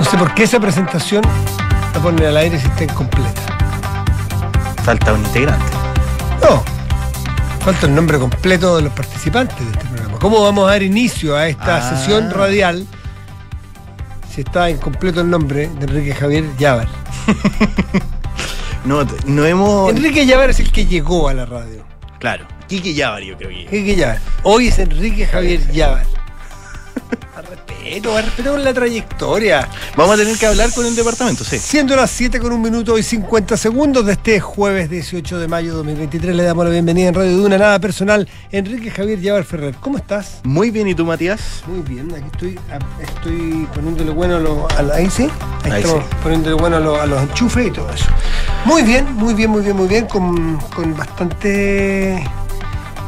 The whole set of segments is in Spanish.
No sé por qué esa presentación la ponen al aire si está incompleta. Falta un integrante. No. Falta el nombre completo de los participantes de este programa. ¿Cómo vamos a dar inicio a esta Ah. sesión radial si está incompleto el nombre de Enrique Javier Llávar? No, no hemos. Enrique Llávar es el que llegó a la radio. Claro. Kiki Yavar, yo creo que. Enrique Llávar. Hoy es Enrique Javier Llávar. A respeto, a respeto con la trayectoria. Vamos a tener que hablar con el departamento, sí. Siendo las 7 con un minuto y 50 segundos de este jueves 18 de mayo de 2023, le damos la bienvenida en Radio Duna, nada personal, Enrique Javier Llávar Ferrer. ¿Cómo estás? Muy bien, ¿y tú, Matías? Muy bien, aquí estoy, a- estoy poniéndole bueno a los. ahí sí, ahí, Ahí estamos sí. poniéndole bueno a, los- a los enchufes y todo eso. Muy bien, muy bien, muy bien, muy bien, con, con bastante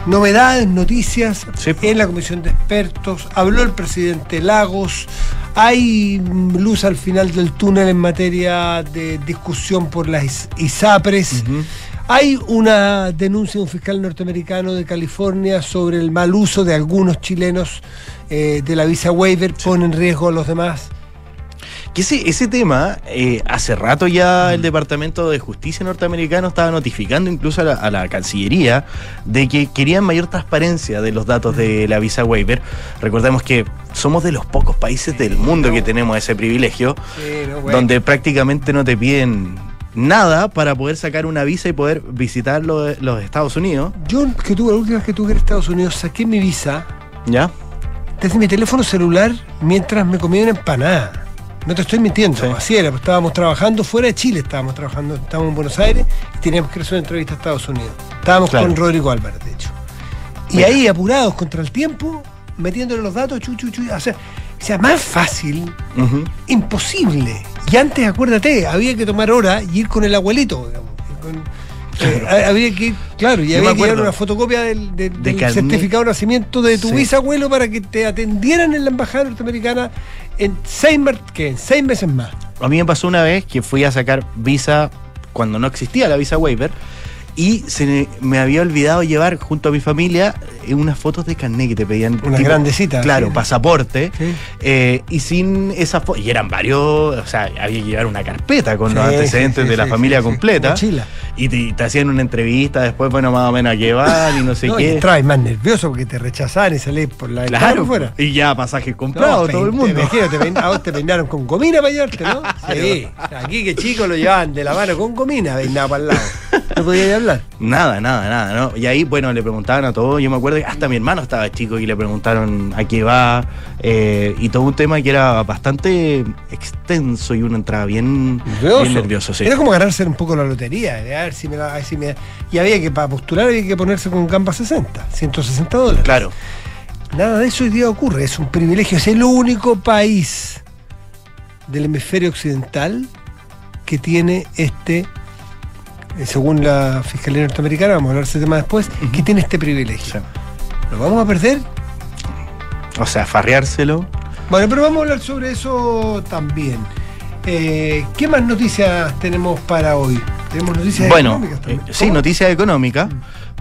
novedades, noticias Sí. en la comisión de expertos. Habló el presidente Lagos. Hay luz al final del túnel en materia de discusión por las is- ISAPRES. Hay una denuncia de un fiscal norteamericano de California sobre el mal uso de algunos chilenos eh, de la visa waiver, pone en riesgo a los demás. Que ese, ese tema, eh, hace rato ya el Departamento de Justicia norteamericano estaba notificando incluso a la, a la Cancillería de que querían mayor transparencia de los datos de la visa waiver. Recordemos que somos de los pocos países del mundo que tenemos ese privilegio, donde prácticamente no te piden nada para poder sacar una visa y poder visitar los, los Estados Unidos. Yo, que tuve, la última vez que tuve a Estados Unidos, saqué mi visa ¿Ya? desde mi teléfono celular mientras me comía una empanada. No te estoy mintiendo, Sí. así era, estábamos trabajando fuera de Chile, estábamos trabajando, estábamos en Buenos Aires y teníamos que hacer una entrevista a Estados Unidos. Estábamos Claro. con Rodrigo Álvarez, de hecho. Y Mira. ahí, apurados contra el tiempo, metiéndole los datos, chu, chu, chu, o sea, o sea, más fácil, imposible. Y antes, acuérdate, había que tomar hora y ir con el abuelito, digamos. eh, ha- había que ir, claro, y Yo había que llevar una fotocopia del, certificado de nacimiento de tu Sí. bisabuelo para que te atendieran en la embajada norteamericana en seis, ¿qué? en seis meses más. A mí me pasó una vez que fui a sacar visa cuando no existía la visa waiver y se me- había olvidado llevar junto a mi familia eh, unas fotos de carnet que te pedían. Una grandecita, Claro, sí. pasaporte. Sí. eh, y sin esas fotos, y eran varios, o sea, había que llevar una carpeta con los antecedentes de la familia completa. Mochila. Y te, te hacían una entrevista después, bueno, más o menos a qué van y no sé No, y qué. entrabas más nervioso porque te rechazaban y salís por la Claro, fuera. y ya pasajes comprados, No, todo el mundo. Te, te pein- a vos te peinaron con gomina para llevarte, ¿no? Sí. Aquí que chicos lo llevaban de la mano con gomina, peinado para el lado. No podía hablar. Nada, nada, nada, ¿no? Y ahí, bueno, le preguntaban a todos. Yo me acuerdo que hasta mi hermano estaba chico y le preguntaron a qué va. eh, y todo un tema que era bastante extenso y uno entraba bien nervioso. Bien nervioso sí. Era como ganarse un poco la lotería, de a ver si me la- a ver si me- Y había que, para postular, había que ponerse con Gamba 60, 160 dólares. Claro. Nada de eso hoy día ocurre, es un privilegio, es el único país del hemisferio occidental que tiene este, eh, según la Fiscalía Norteamericana, vamos a hablar de ese tema después, que tiene este privilegio. Sí. ¿Lo vamos a perder? O sea, farreárselo. Bueno, pero vamos a hablar sobre eso también. Eh, ¿Qué más noticias tenemos para hoy? Tenemos noticias Bueno, económicas eh, también. sí, ¿Cómo? noticias económicas,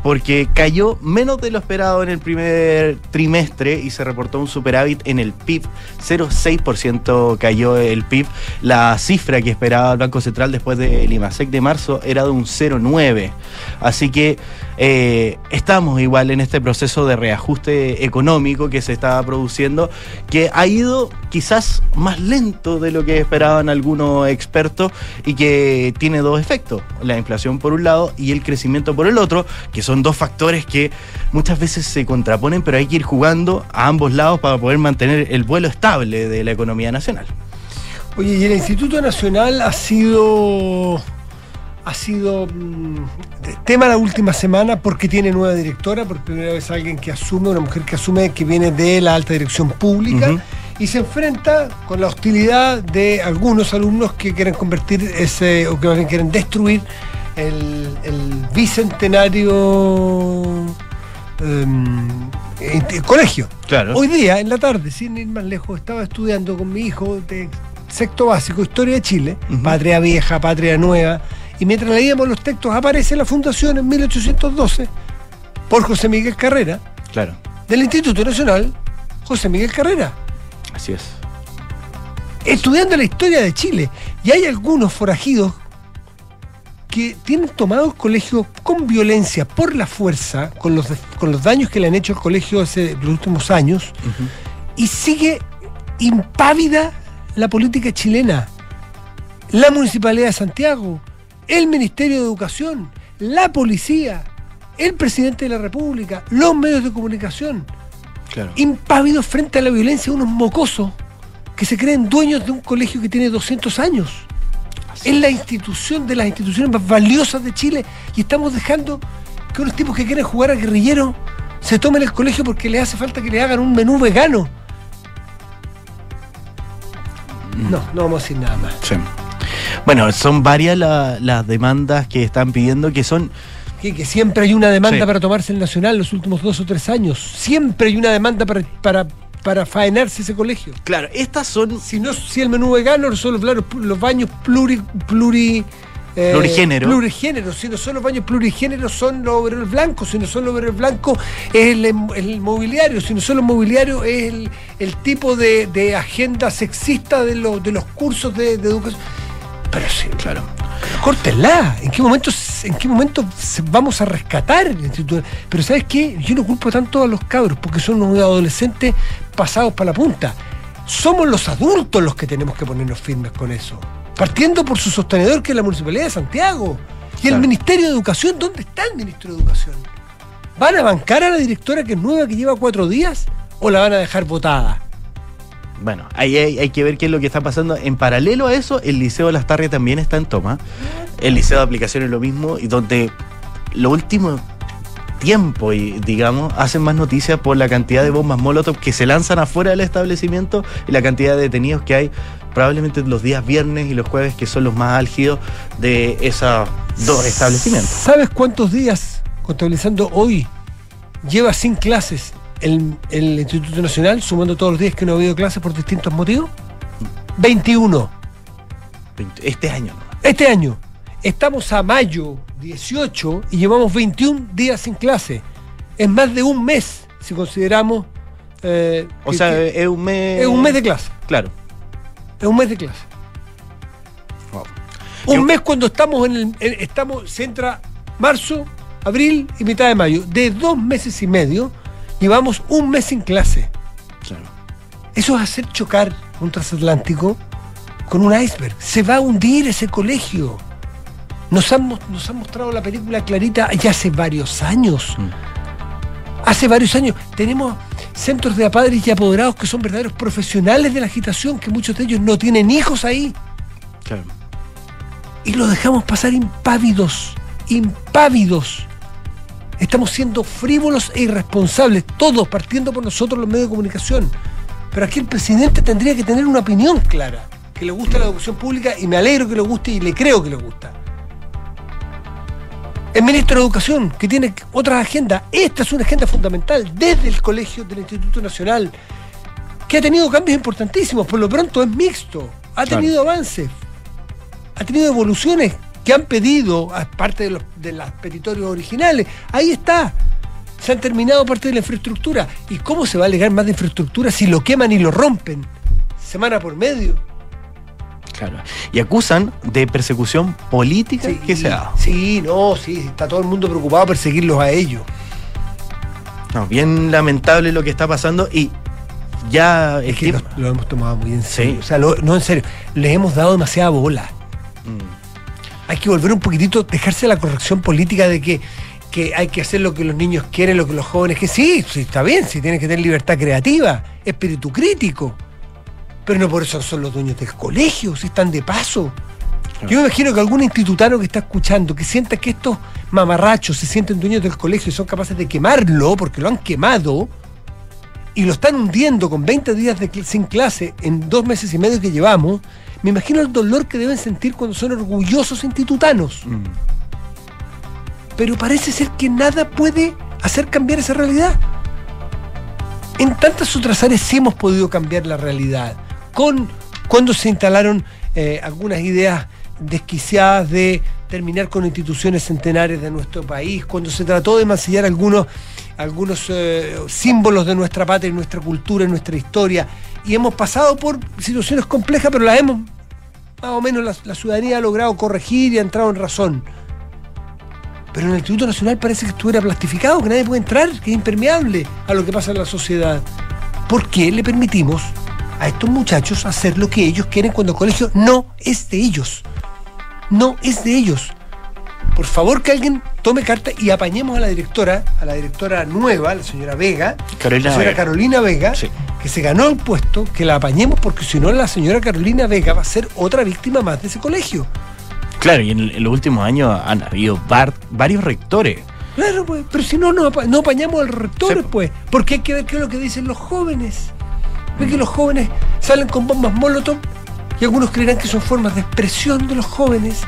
porque cayó menos de lo esperado en el primer trimestre y se reportó un superávit en el PIB. 0,6% cayó el PIB. La cifra que esperaba el Banco Central después del IMASEC de marzo era de un 0,9%. Así que eh, estamos igual en este proceso de reajuste económico que se estaba produciendo, que ha ido quizás más lento de lo que esperaban algunos expertos y que tiene dos efectos, la inflación por un lado y el crecimiento por el otro, que son dos factores que muchas veces se contraponen, pero hay que ir jugando a ambos lados para poder mantener el vuelo estable de la economía nacional. Oye, y el Instituto Nacional ha sido ha sido mm, tema la última semana porque tiene nueva directora, por primera vez alguien que asume, una mujer que asume que viene de la alta dirección pública y se enfrenta con la hostilidad de algunos alumnos que quieren convertir ese, o que quieren destruir el, el bicentenario em, eh, colegio. Claro. Hoy día, en la tarde, sin ir más lejos, estaba estudiando con mi hijo de sexto básico, Historia de Chile. Patria Vieja, Patria Nueva, y mientras leíamos los textos aparece la fundación en 1812 por José Miguel Carrera, Claro, del Instituto Nacional José Miguel Carrera. así es. estudiando la historia de Chile. Y hay algunos forajidos que tienen tomado el colegio con violencia, por la fuerza, con los, con los daños que le han hecho al colegio hace los últimos años, y sigue impávida la política chilena. La Municipalidad de Santiago, el Ministerio de Educación, la policía, el presidente de la República, los medios de comunicación, impávidos frente a la violencia de unos mocosos que se creen dueños de un colegio que tiene 200 años. Es la institución de las instituciones más valiosas de Chile y estamos dejando que unos tipos que quieren jugar a guerrillero se tomen el colegio porque les hace falta que le hagan un menú vegano. No, no vamos a decir nada más. Bueno, son varias las demandas que están pidiendo que son que, siempre hay una demanda para tomarse el nacional los últimos dos o tres años. Siempre hay una demanda para, para, para faenarse ese colegio. Claro, estas son. Si no, si el menú vegano son los, los baños pluri, pluri eh, plurigénero. Plurigénero, si no son los baños plurigéneros son los overoles blancos, si no son los overoles blancos es el, mobiliario, si no son los mobiliarios es el, tipo de, agenda sexista de, de los cursos de, de educación. Pero sí, claro córtenla. ¿En qué momento, en qué momento vamos a rescatar el instituto? Pero ¿sabes qué? Yo no culpo tanto a los cabros porque son unos adolescentes pasados para la punta. Somos los adultos los que tenemos que ponernos firmes con eso. Partiendo por su sostenedor, que es la Municipalidad de Santiago. Y el Ministerio de Educación, ¿dónde está el Ministro de Educación? ¿Van a bancar a la directora que es nueva, que lleva cuatro días? ¿O la van a dejar votada? bueno, ahí hay, que ver qué es lo que está pasando. En paralelo a eso, el Liceo de Las Tarrias también está en toma. El Liceo de Aplicación es lo mismo, y donde lo último tiempo, y digamos, hacen más noticias por la cantidad de bombas Molotov que se lanzan afuera del establecimiento y la cantidad de detenidos que hay probablemente los días viernes y los jueves que son los más álgidos de esos dos establecimientos. ¿Sabes cuántos días, contabilizando hoy, lleva sin clases el, Instituto Nacional, sumando todos los días que no ha habido clases por distintos motivos? 21. Este año. Este año. Estamos a mayo 18 y llevamos 21 días sin clase. Es más de un mes, si consideramos. Eh, o sea, es un mes. Es un mes de clase. Claro. Es un mes de clase. Un mes cuando estamos en el. estamos, se entra marzo, abril y mitad de mayo. De dos meses y medio Llevamos un mes sin clase. Claro. Eso es hacer chocar un transatlántico con un iceberg. Se va a hundir ese colegio. Nos han, nos han mostrado la película clarita ya hace varios años. Mm. Hace varios años tenemos centros de apadres y apoderados que son verdaderos profesionales de la agitación, que muchos de ellos no tienen hijos ahí. Claro. Y los dejamos pasar impávidos, impávidos. Estamos siendo frívolos e irresponsables, todos partiendo por nosotros los medios de comunicación. Pero aquí el presidente tendría que tener una opinión clara, que le gusta la educación pública y me alegro que le guste y le creo que le gusta. El ministro de Educación, que tiene otra agenda, esta es una agenda fundamental desde el colegio del Instituto Nacional, que ha tenido cambios importantísimos, por lo pronto es mixto, ha tenido avances, ha tenido evoluciones que han pedido, parte de los, de los petitorios originales, ahí está. Se han terminado parte de la infraestructura. ¿Y cómo se va a alegar más de infraestructura si lo queman y lo rompen? Semana por medio. Claro. Y acusan de persecución política que se ha Sí, no, sí, está todo el mundo preocupado por perseguirlos a ellos. No, bien lamentable lo que está pasando y ya es que lo, hemos tomado muy en serio. O sea, no en serio, les hemos dado demasiada bola. Mm hay que volver un poquitito, dejarse la corrección política de que, hay que hacer lo que los niños quieren, lo que los jóvenes que sí, sí, está bien, sí tienen que tener libertad creativa, espíritu crítico. Pero no por eso son los dueños del colegio, si están de paso. Yo me imagino que algún institutano que está escuchando, que sienta que estos mamarrachos se sienten dueños del colegio y son capaces de quemarlo, porque lo han quemado, y lo están hundiendo con 20 días de, sin clase en dos meses y medio que llevamos, me imagino el dolor que deben sentir cuando son orgullosos institutanos. Mm. Pero parece ser que nada puede hacer cambiar esa realidad. En tantas otras áreas sí hemos podido cambiar la realidad. Con cuando se instalaron eh, algunas ideas desquiciadas de terminar con instituciones centenares de nuestro país, cuando se trató de mancillar algunos, algunos eh, símbolos de nuestra patria, nuestra cultura, nuestra historia, y hemos pasado por situaciones complejas, pero las hemos, más o menos la, la ciudadanía ha logrado corregir y ha entrado en razón. Pero en el Instituto Nacional parece que estuviera plastificado, que nadie puede entrar, que es impermeable a lo que pasa en la sociedad. ¿Por qué le permitimos a estos muchachos hacer lo que ellos quieren cuando el colegio no es de ellos? No es de ellos. Por favor que alguien tome carta y apañemos a la directora, a la directora nueva, la señora Vega, Carolina la señora Vega. Carolina Vega, Sí. que se ganó el puesto, que la apañemos porque si no la señora Carolina Vega va a ser otra víctima más de ese colegio. Claro, y en, en los últimos años han habido var- varios rectores. Claro, pues, pero si no, no, no apañamos al rector, Sí. pues, porque hay que ver qué es lo que dicen los jóvenes. Ve que los jóvenes salen con bombas molotov y algunos creerán que son formas de expresión de los jóvenes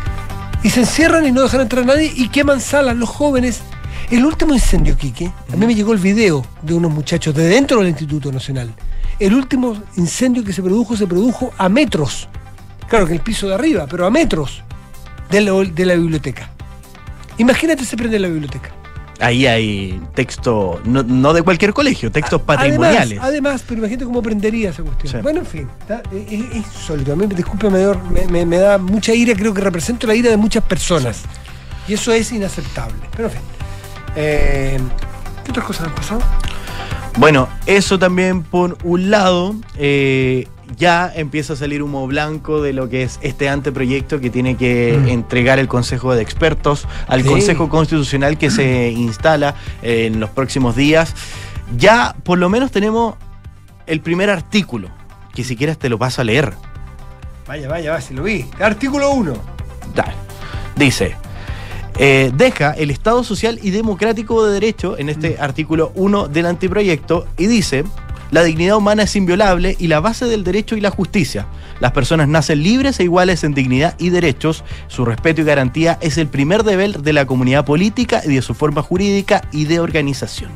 y se encierran y no dejan entrar a nadie y queman salas los jóvenes. El último incendio, Quique, a mí me llegó el video de unos muchachos de dentro del Instituto Nacional. El último incendio que se produjo se produjo a metros, claro que el piso de arriba, pero a metros de la, de la biblioteca. Imagínate se prende la biblioteca. Ahí hay texto, no, no de cualquier colegio, textos patrimoniales. Además, pero imagínate cómo prendería esa cuestión. Sí. Bueno, en fin, está- es, sólido. A mí, disculpe, me, da- me- me- me da mucha ira, creo que represento la ira de muchas personas. Y eso es inaceptable. Pero en fin. Eh, ¿Qué otras cosas han pasado? Bueno, eso también por un lado, eh, ya empieza a salir humo blanco de lo que es este anteproyecto que tiene que Mm. entregar el Consejo de Expertos al Sí. Consejo Constitucional que se instala eh, en los próximos días. Ya por lo menos tenemos el primer artículo, que si quieres te lo paso a leer. Vaya, vaya, vaya, si lo vi. Artículo 1. Dale. Dice, eh, deja el Estado social y democrático de derecho en este artículo 1 del anteproyecto y dice, la dignidad humana es inviolable y la base del derecho y la justicia. Las personas nacen libres e iguales en dignidad y derechos. Su respeto y garantía es el primer deber de la comunidad política y de su forma jurídica y de organización.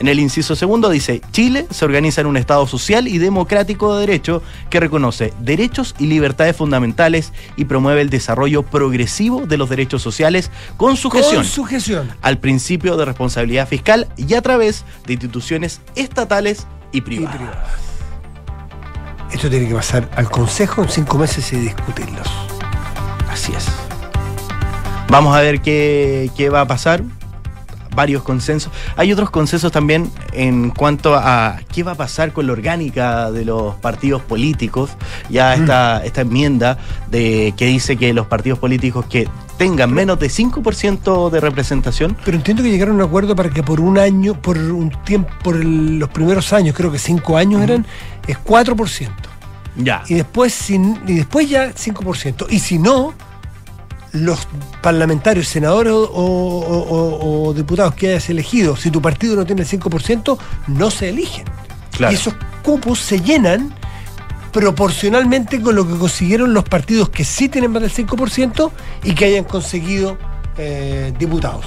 En el inciso segundo dice, Chile se organiza en un Estado social y democrático de derecho que reconoce derechos y libertades fundamentales y promueve el desarrollo progresivo de los derechos sociales con sujeción Con sujeción. al principio de responsabilidad fiscal y a través de instituciones estatales y Y privadas. privadas. Esto tiene que pasar al Consejo en cinco meses y discutirlos. Así es. Vamos a ver qué, qué va a pasar. Varios consensos. Hay otros consensos también en cuanto a qué va a pasar con la orgánica de los partidos políticos. Ya esta, esta enmienda de que dice que los partidos políticos que tengan menos de 5% de representación, Pero entiendo que llegaron a un acuerdo para que por un año, por un tiempo, por el- los primeros años, creo que cinco años eran, es 4%. ya. Y después, sin, y después ya 5%. Y si no, los parlamentarios, senadores o, o- o- o diputados que hayas elegido, si tu partido no tiene el 5%, no se eligen. Claro. Y esos cupos se llenan proporcionalmente con lo que consiguieron los partidos que sí tienen más del 5% y que hayan conseguido eh, diputados.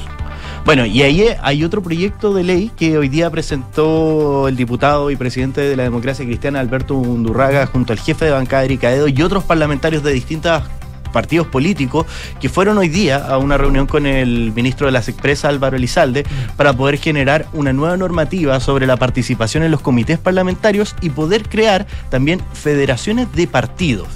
Bueno, y ahí hay otro proyecto de ley que hoy día presentó el diputado y presidente de la democracia cristiana Alberto Undurraga junto al jefe de bancada Eric Caedo y otros parlamentarios de distintos partidos políticos que fueron hoy día a una reunión con el ministro de las Expresas Álvaro Elizalde para poder generar una nueva normativa sobre la participación en los comités parlamentarios y poder crear también federaciones de partidos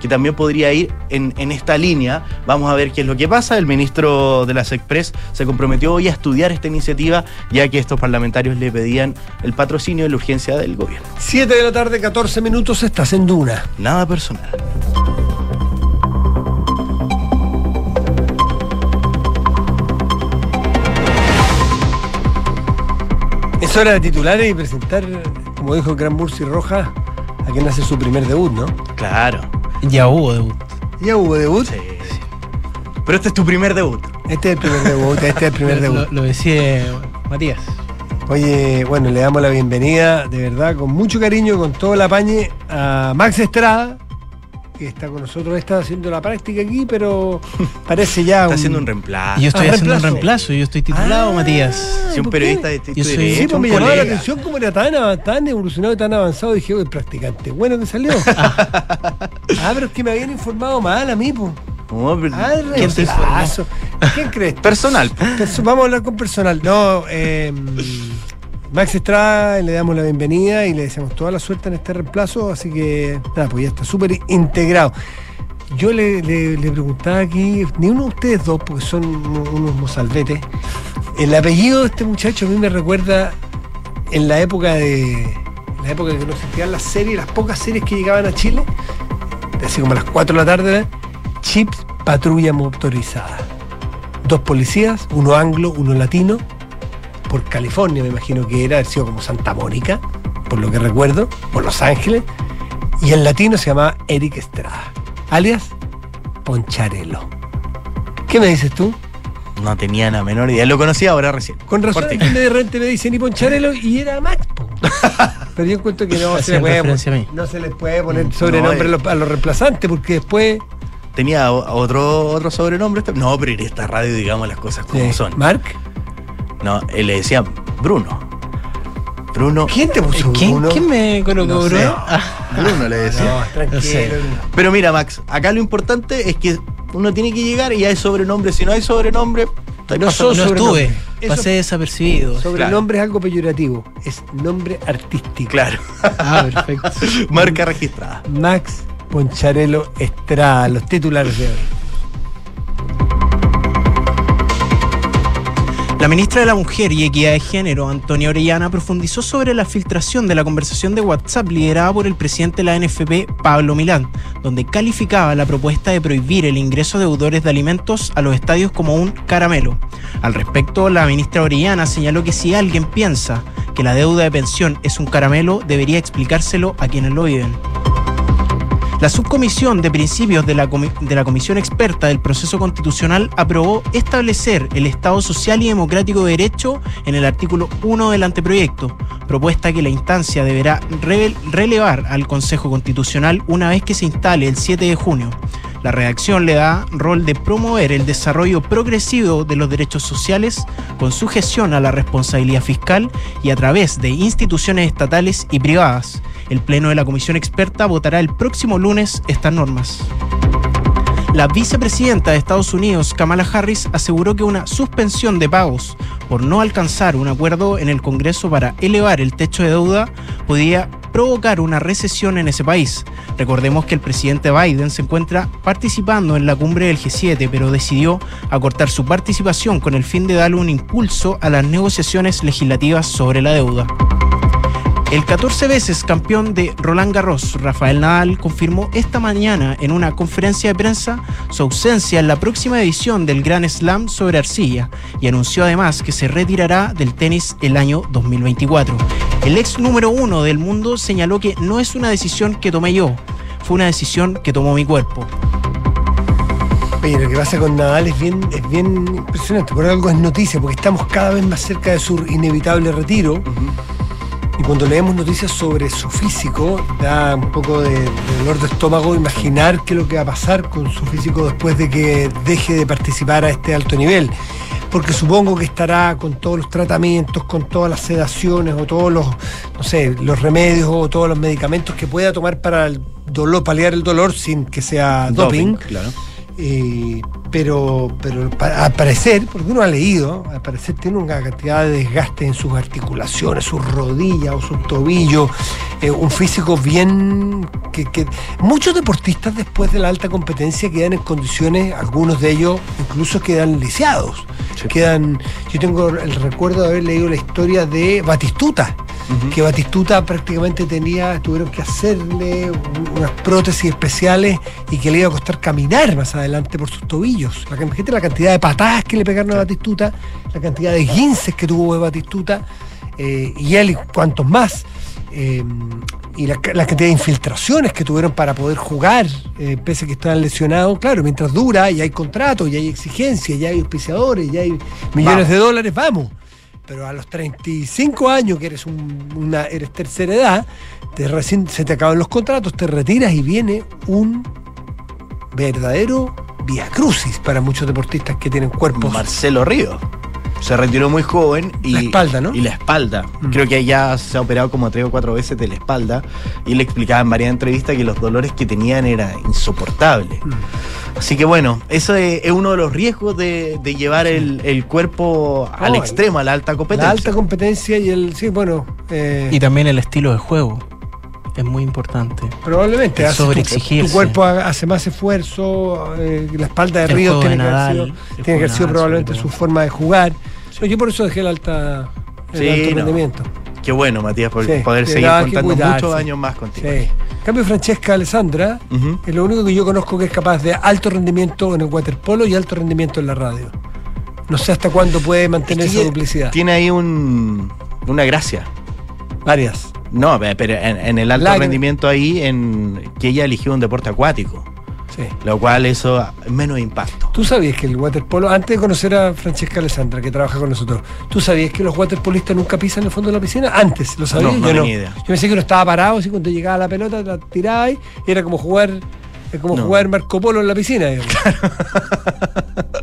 que también podría ir en, en esta línea. Vamos a ver qué es lo que pasa. El ministro de las Express se comprometió hoy a estudiar esta iniciativa, ya que estos parlamentarios le pedían el patrocinio y la urgencia del gobierno. 7 de la tarde, 14 minutos, estás en Duna. Nada personal. Es hora de titulares y presentar, como dijo el gran Bursi Roja, a quien hace su primer debut, ¿no? Claro. Ya hubo debut. Ya hubo debut. Sí. Pero este es tu primer debut. Este es el primer debut, este es el primer Lo, debut. lo decía Matías. Oye, bueno, le damos la bienvenida, de verdad, con mucho cariño, con todo el apañe, a Max Estrada, que está con nosotros, está haciendo la práctica aquí, pero parece ya Está un... haciendo un reemplazo. Y yo estoy Ah, haciendo un reemplazo. reemplazo, yo estoy titulado, Ah, Matías. Si un periodista de Yo soy- derecho, Sí, pues un me llamaba la atención cómo era tan, tan evolucionado y tan avanzado. Dije, oye, practicante, bueno que salió. ah, pero es que me habían informado mal a mí, pues. No, pero- Ah, ¿Quién te reemplazo. ¿Quién crees? Personal. Perso- vamos a hablar con personal. No, eh, Max Estrada, le damos la bienvenida y le deseamos toda la suerte en este reemplazo, así que nada, pues ya está súper integrado. Yo le, preguntaba aquí, ni uno de ustedes dos, porque son unos mozalbetes, el apellido de este muchacho a mí me recuerda en la época de. En la época que no existían las series, las pocas series que llegaban a Chile, así como a las 4 de la tarde, Chips Patrulla Motorizada. Dos policías, uno anglo, uno latino, por California, me imagino que era, haber sido como Santa Mónica, por lo que recuerdo, por Los Ángeles, y el latino se llamaba Eric Estrada, alias Poncharelo. ¿Qué me dices tú? No tenía la menor idea. Lo conocí ahora recién. Con razón, de repente me dicen y Poncharelo y era Max. Pero yo encuentro que no se, puede, no se les puede poner No, sobrenombre a eh. los- a los reemplazantes porque después. Tenía otro, otro sobrenombre. este- No, pero en esta radio digamos las cosas como eh, son. Mark, No, él le decía Bruno. Bruno. ¿quién te puso ¿Quién, uno? quién me colocó, No. Bruno? Ah, Bruno le decía. No, tranquilo. No sé. Pero mira, Max, acá lo importante es que uno tiene que llegar y hay sobrenombre. Si no hay sobrenombre, No sos no estuve. Eso- Pasé desapercibido. Sobrenombre es algo peyorativo, es nombre artístico. Claro. Ah, perfecto. Marca registrada. Max Poncharelo Estrada, los titulares de hoy. La ministra de la Mujer y Equidad de Género, Antonia Orellana, profundizó sobre la filtración de la conversación de WhatsApp liderada por el presidente de la NFP, Pablo Milán, donde calificaba la propuesta de prohibir el ingreso de deudores de alimentos a los estadios como un caramelo. Al respecto, la ministra Orellana señaló que si alguien piensa que la deuda de pensión es un caramelo, debería explicárselo a quienes lo viven. La subcomisión de principios de la, Comisión Experta del Proceso Constitucional aprobó establecer el Estado Social y Democrático de Derecho en el artículo 1 del anteproyecto, propuesta que la instancia deberá relevar al Consejo Constitucional una vez que se instale el 7 de junio. La redacción le da rol de promover el desarrollo progresivo de los derechos sociales con sujeción a la responsabilidad fiscal y a través de instituciones estatales y privadas. El Pleno de la Comisión Experta votará el próximo lunes estas normas. La vicepresidenta de Estados Unidos, Kamala Harris, aseguró que una suspensión de pagos por no alcanzar un acuerdo en el Congreso para elevar el techo de deuda podía provocar una recesión en ese país. Recordemos que el presidente Biden se encuentra participando en la cumbre del G7, pero decidió acortar su participación con el fin de darle un impulso a las negociaciones legislativas sobre la deuda. El 14 veces campeón de Roland Garros, Rafael Nadal, confirmó esta mañana en una conferencia de prensa su ausencia en la próxima edición del Grand Slam sobre arcilla y anunció además que se retirará del tenis el año 2024. El ex número uno del mundo señaló que no es una decisión que tomé yo, fue una decisión que tomó mi cuerpo. Oye, lo que pasa con Nadal es bien, es bien impresionante. Por algo es noticia, porque estamos cada vez más cerca de su inevitable retiro. Y cuando leemos noticias sobre su físico, da un poco de, dolor de estómago imaginar qué es lo que va a pasar con su físico después de que deje de participar a este alto nivel. Porque supongo que estará con todos los tratamientos, con todas las sedaciones o todos los, no sé, los remedios o todos los medicamentos que pueda tomar para el dolor, paliar el dolor sin que sea doping. claro. Eh, pero, pero al parecer, porque uno ha leído, al parecer tiene una cantidad de desgaste en sus articulaciones, sus rodillas o sus tobillos, eh, un físico bien que, que muchos deportistas después de la alta competencia quedan en condiciones, algunos de ellos incluso quedan lisiados. Sí. Quedan, yo tengo el recuerdo de haber leído la historia de Batistuta, que Batistuta prácticamente tenía, tuvieron que hacerle un- unas prótesis especiales y que le iba a costar caminar más adelante por sus tobillos. La, la cantidad de patadas que le pegaron a Batistuta, la cantidad de guinces que tuvo de Batistuta, eh, y él y cuantos más. eh, y la, la cantidad de infiltraciones que tuvieron para poder jugar, eh, pese a que estaban lesionados, claro, mientras dura y hay contratos, y hay exigencias, y hay auspiciadores, y hay millones Vamos. de dólares, vamos. Pero a los 35 años, que eres un- una, eres tercera edad, te recién se te acaban los contratos, te retiras y viene un verdadero via crucis para muchos deportistas que tienen cuerpos. Marcelo Río. Se retiró muy joven y. La espalda, ¿no? Y la espalda. Mm. Creo que ya se ha operado como tres o cuatro veces de la espalda. Y le explicaba en varias entrevistas que los dolores que tenían eran insoportables. Mm. Así que bueno, eso es, es uno de los riesgos de, de llevar el, el cuerpo al extremo, a la alta competencia. La alta competencia y el. Sí, bueno. eh, Y también el estilo de juego. Es muy importante. probablemente. hace tu-. Tu, cuerpo ha- hace más esfuerzo. eh, la espalda de El Ríos tiene de que haber sido, tiene que juego haber de sido Nadal, probablemente su forma de jugar. No, yo por eso dejé el alta. El Sí, alto no. rendimiento. Qué bueno, Matías, por Sí, poder seguir contando muchos años más contigo. Sí. En cambio, Francesca Alessandra es lo único que yo conozco que es capaz de alto rendimiento en el waterpolo y alto rendimiento en la radio. No sé hasta cuándo puede mantener Es que esa duplicidad. Tiene ahí un, una gracia. Varias. No, pe- pero en, en el alto La- rendimiento ahí, en que ella eligió un deporte acuático, Sí. lo cual eso es menos impacto. ¿Tú sabías que el waterpolo, antes de conocer a Francesca Alessandra, que trabaja con nosotros, ¿tú sabías que los waterpolistas nunca pisan el fondo de la piscina? Antes, ¿lo sabías? No, no yo no. idea. Yo pensé que uno estaba parado, así cuando llegaba la pelota, la tiraba y era como jugar, es como No. jugar Marco Polo en la piscina. digamos.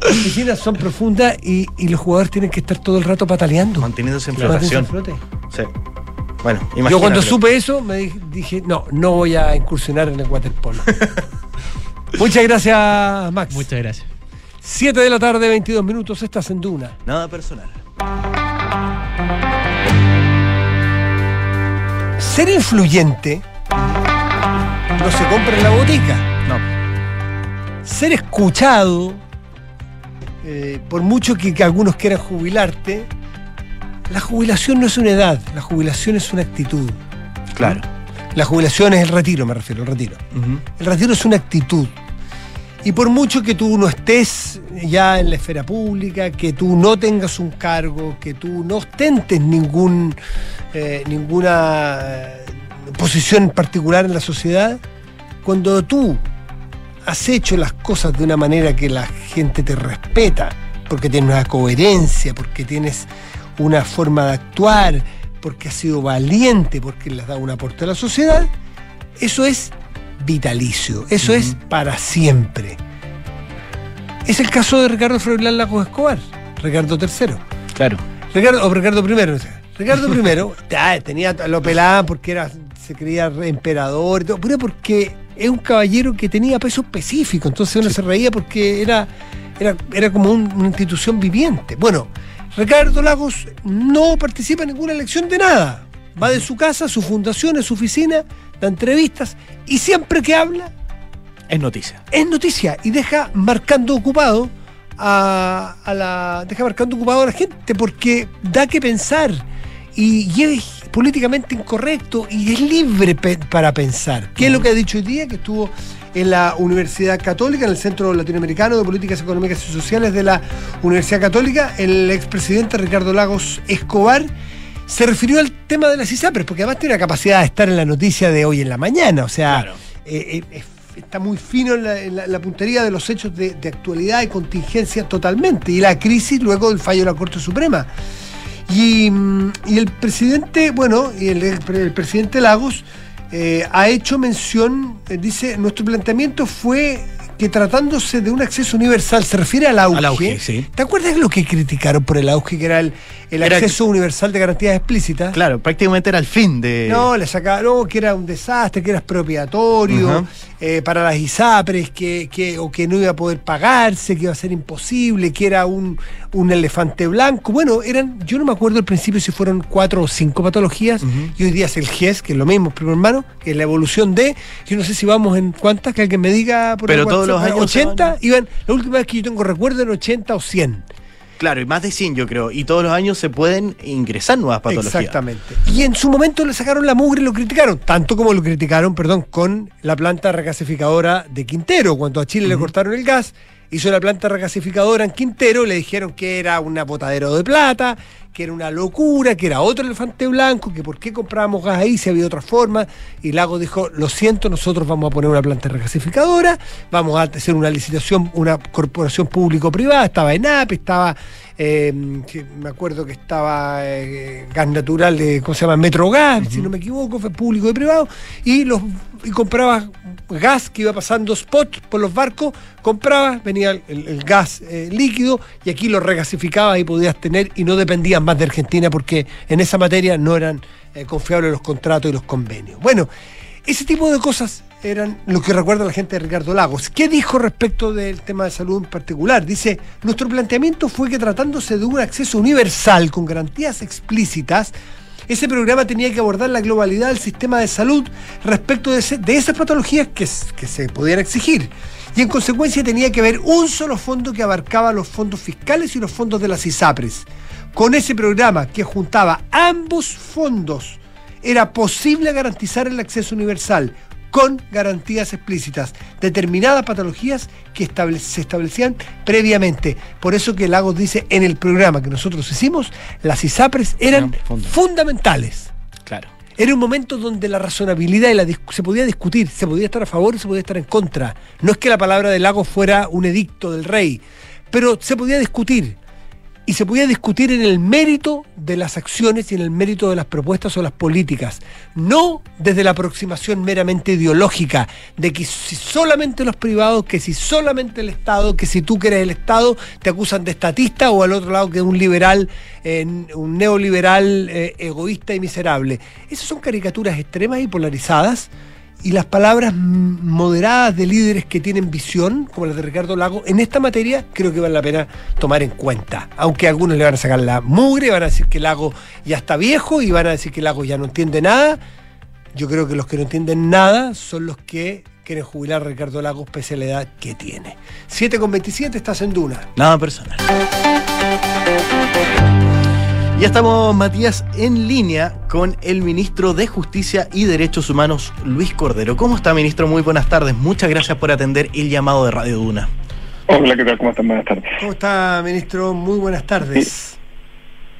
Las piscinas son profundas y, y los jugadores tienen que estar todo el rato pataleando. Manteniéndose en flotación. flote. Sí. Bueno, Yo cuando supe eso, me di- dije, no, no voy a incursionar en el waterpolo. Muchas gracias, Max. Muchas gracias. 7 de la tarde, 22 minutos, estás en Duna. Nada personal. Ser influyente no se compra en la botica. No. Ser escuchado, eh, por mucho que, que algunos quieran jubilarte, la jubilación no es una edad, la jubilación es una actitud. Claro. La jubilación es el retiro, me refiero, el retiro. El retiro es una actitud. Y por mucho que tú no estés ya en la esfera pública, que tú no tengas un cargo, que tú no ostentes ningún, eh, ninguna eh, posición particular en la sociedad, cuando tú has hecho las cosas de una manera que la gente te respeta, porque tienes una coherencia, porque tienes una forma de actuar, porque has sido valiente, porque le has dado un aporte a la sociedad, eso es vitalicio, eso es para siempre. Es el caso de Ricardo Froilán Lagos Escobar, Ricardo III. Claro. Ricardo, o Ricardo I. Ricardo I tenía, lo pelaban porque era, se creía re- emperador y todo, pero porque es un caballero que tenía peso específico, entonces uno se reía porque era, era, era como un- una institución viviente. Bueno, Ricardo Lagos no participa en ninguna elección de nada. Va de su casa, su fundación, a su oficina, da entrevistas y siempre que habla Es noticia. es noticia y deja marcando ocupado a, a la deja marcando ocupado a la gente porque da que pensar y, y es políticamente incorrecto y es libre pe- para pensar. ¿Qué es lo que ha dicho hoy día? Que estuvo en la Universidad Católica, en el Centro Latinoamericano de Políticas Económicas y Sociales de la Universidad Católica, el expresidente Ricardo Lagos Escobar se refirió al tema de las ISAPRES, porque además tiene la capacidad de estar en la noticia de hoy en la mañana, o sea, Claro. eh, eh, es- está muy fino en la, en la- la puntería de los hechos de, de actualidad y contingencia totalmente, y la crisis luego del fallo de la Corte Suprema. Y, mm, y el presidente, bueno, y el presidente Lagos eh, ha hecho mención, eh, dice, nuestro planteamiento fue que tratándose de un acceso universal, se refiere al auge. Al auge, sí. ¿Te acuerdas de lo que criticaron por el auge, que era el, el acceso universal de garantías explícitas? Claro, prácticamente era el fin de. No, le sacaban, no, que era un desastre, que era expropiatorio eh, para las ISAPRES, que, que, o que no iba a poder pagarse, que iba a ser imposible, que era un, un elefante blanco. Bueno, eran, yo no me acuerdo al principio si fueron cuatro o cinco patologías, y hoy día es el GES, que es lo mismo, primo hermano, que es la evolución de, yo no sé si vamos en cuántas, que alguien me diga por Pero todos los años se 80, van- iban, la última vez que yo tengo recuerdo en 80 o 100. Claro, y más de 100 yo creo. Y todos los años se pueden ingresar nuevas patologías. Exactamente. Y en su momento le sacaron la mugre y lo criticaron, tanto como lo criticaron, perdón, con la planta regasificadora de Quintero. Cuando a Chile le cortaron el gas, hizo la planta regasificadora en Quintero, le dijeron que era un botadero de plata, que era una locura, que era otro elefante blanco, que por qué comprábamos gas ahí si había otra forma. Y Lago dijo, lo siento, nosotros vamos a poner una planta regasificadora, vamos a hacer una licitación, una corporación público-privada, estaba ENAP, estaba, eh, me acuerdo que estaba eh, gas natural de, ¿cómo se llama? Metrogas, si no me equivoco, fue público y privado, y, los, y compraba gas que iba pasando spot por los barcos, comprabas, venía el, el gas eh, líquido y aquí lo regasificabas y podías tener y no dependías más de Argentina porque en esa materia no eran eh, confiables los contratos y los convenios. Bueno, ese tipo de cosas eran lo que recuerda la gente de Ricardo Lagos. ¿Qué dijo respecto del tema de salud en particular? Dice, nuestro planteamiento fue que tratándose de un acceso universal con garantías explícitas, ese programa tenía que abordar la globalidad del sistema de salud respecto de, esas patologías que, que se pudieran exigir. Y en consecuencia tenía que haber un solo fondo que abarcaba los fondos fiscales y los fondos de las ISAPRES. Con ese programa que juntaba ambos fondos, era posible garantizar el acceso universal con garantías explícitas, determinadas patologías que se establecían previamente. Por eso que Lagos dice en el programa que nosotros hicimos, las ISAPRES eran fundamentales. Claro. Era un momento donde la razonabilidad y la se podía discutir, se podía estar a favor y se podía estar en contra. No es que la palabra de Lagos fuera un edicto del rey, pero se podía discutir y se podía discutir en el mérito de las acciones y en el mérito de las propuestas o las políticas, no desde la aproximación meramente ideológica de que si solamente los privados, que si solamente el Estado, que si tú que eres el Estado te acusan de estatista o al otro lado que de un liberal, eh, un neoliberal eh, egoísta y miserable. Esas son caricaturas extremas y polarizadas y las palabras moderadas de líderes que tienen visión, como las de Ricardo Lago, en esta materia creo que vale la pena tomar en cuenta. Aunque algunos le van a sacar la mugre, van a decir que Lago ya está viejo y van a decir que Lago ya no entiende nada. Yo creo que los que no entienden nada son los que quieren jubilar a Ricardo Lagos pese a la edad que tiene. 7 con 27 estás en Duna. Nada personal. Ya estamos, Matías, en línea con el ministro de Justicia y Derechos Humanos, Luis Cordero. ¿Cómo está, ministro? Muy buenas tardes. Muchas gracias por atender el llamado de Radio Duna. Hola, ¿qué tal? ¿Cómo están? Buenas tardes. ¿Cómo está, ministro? Muy buenas tardes.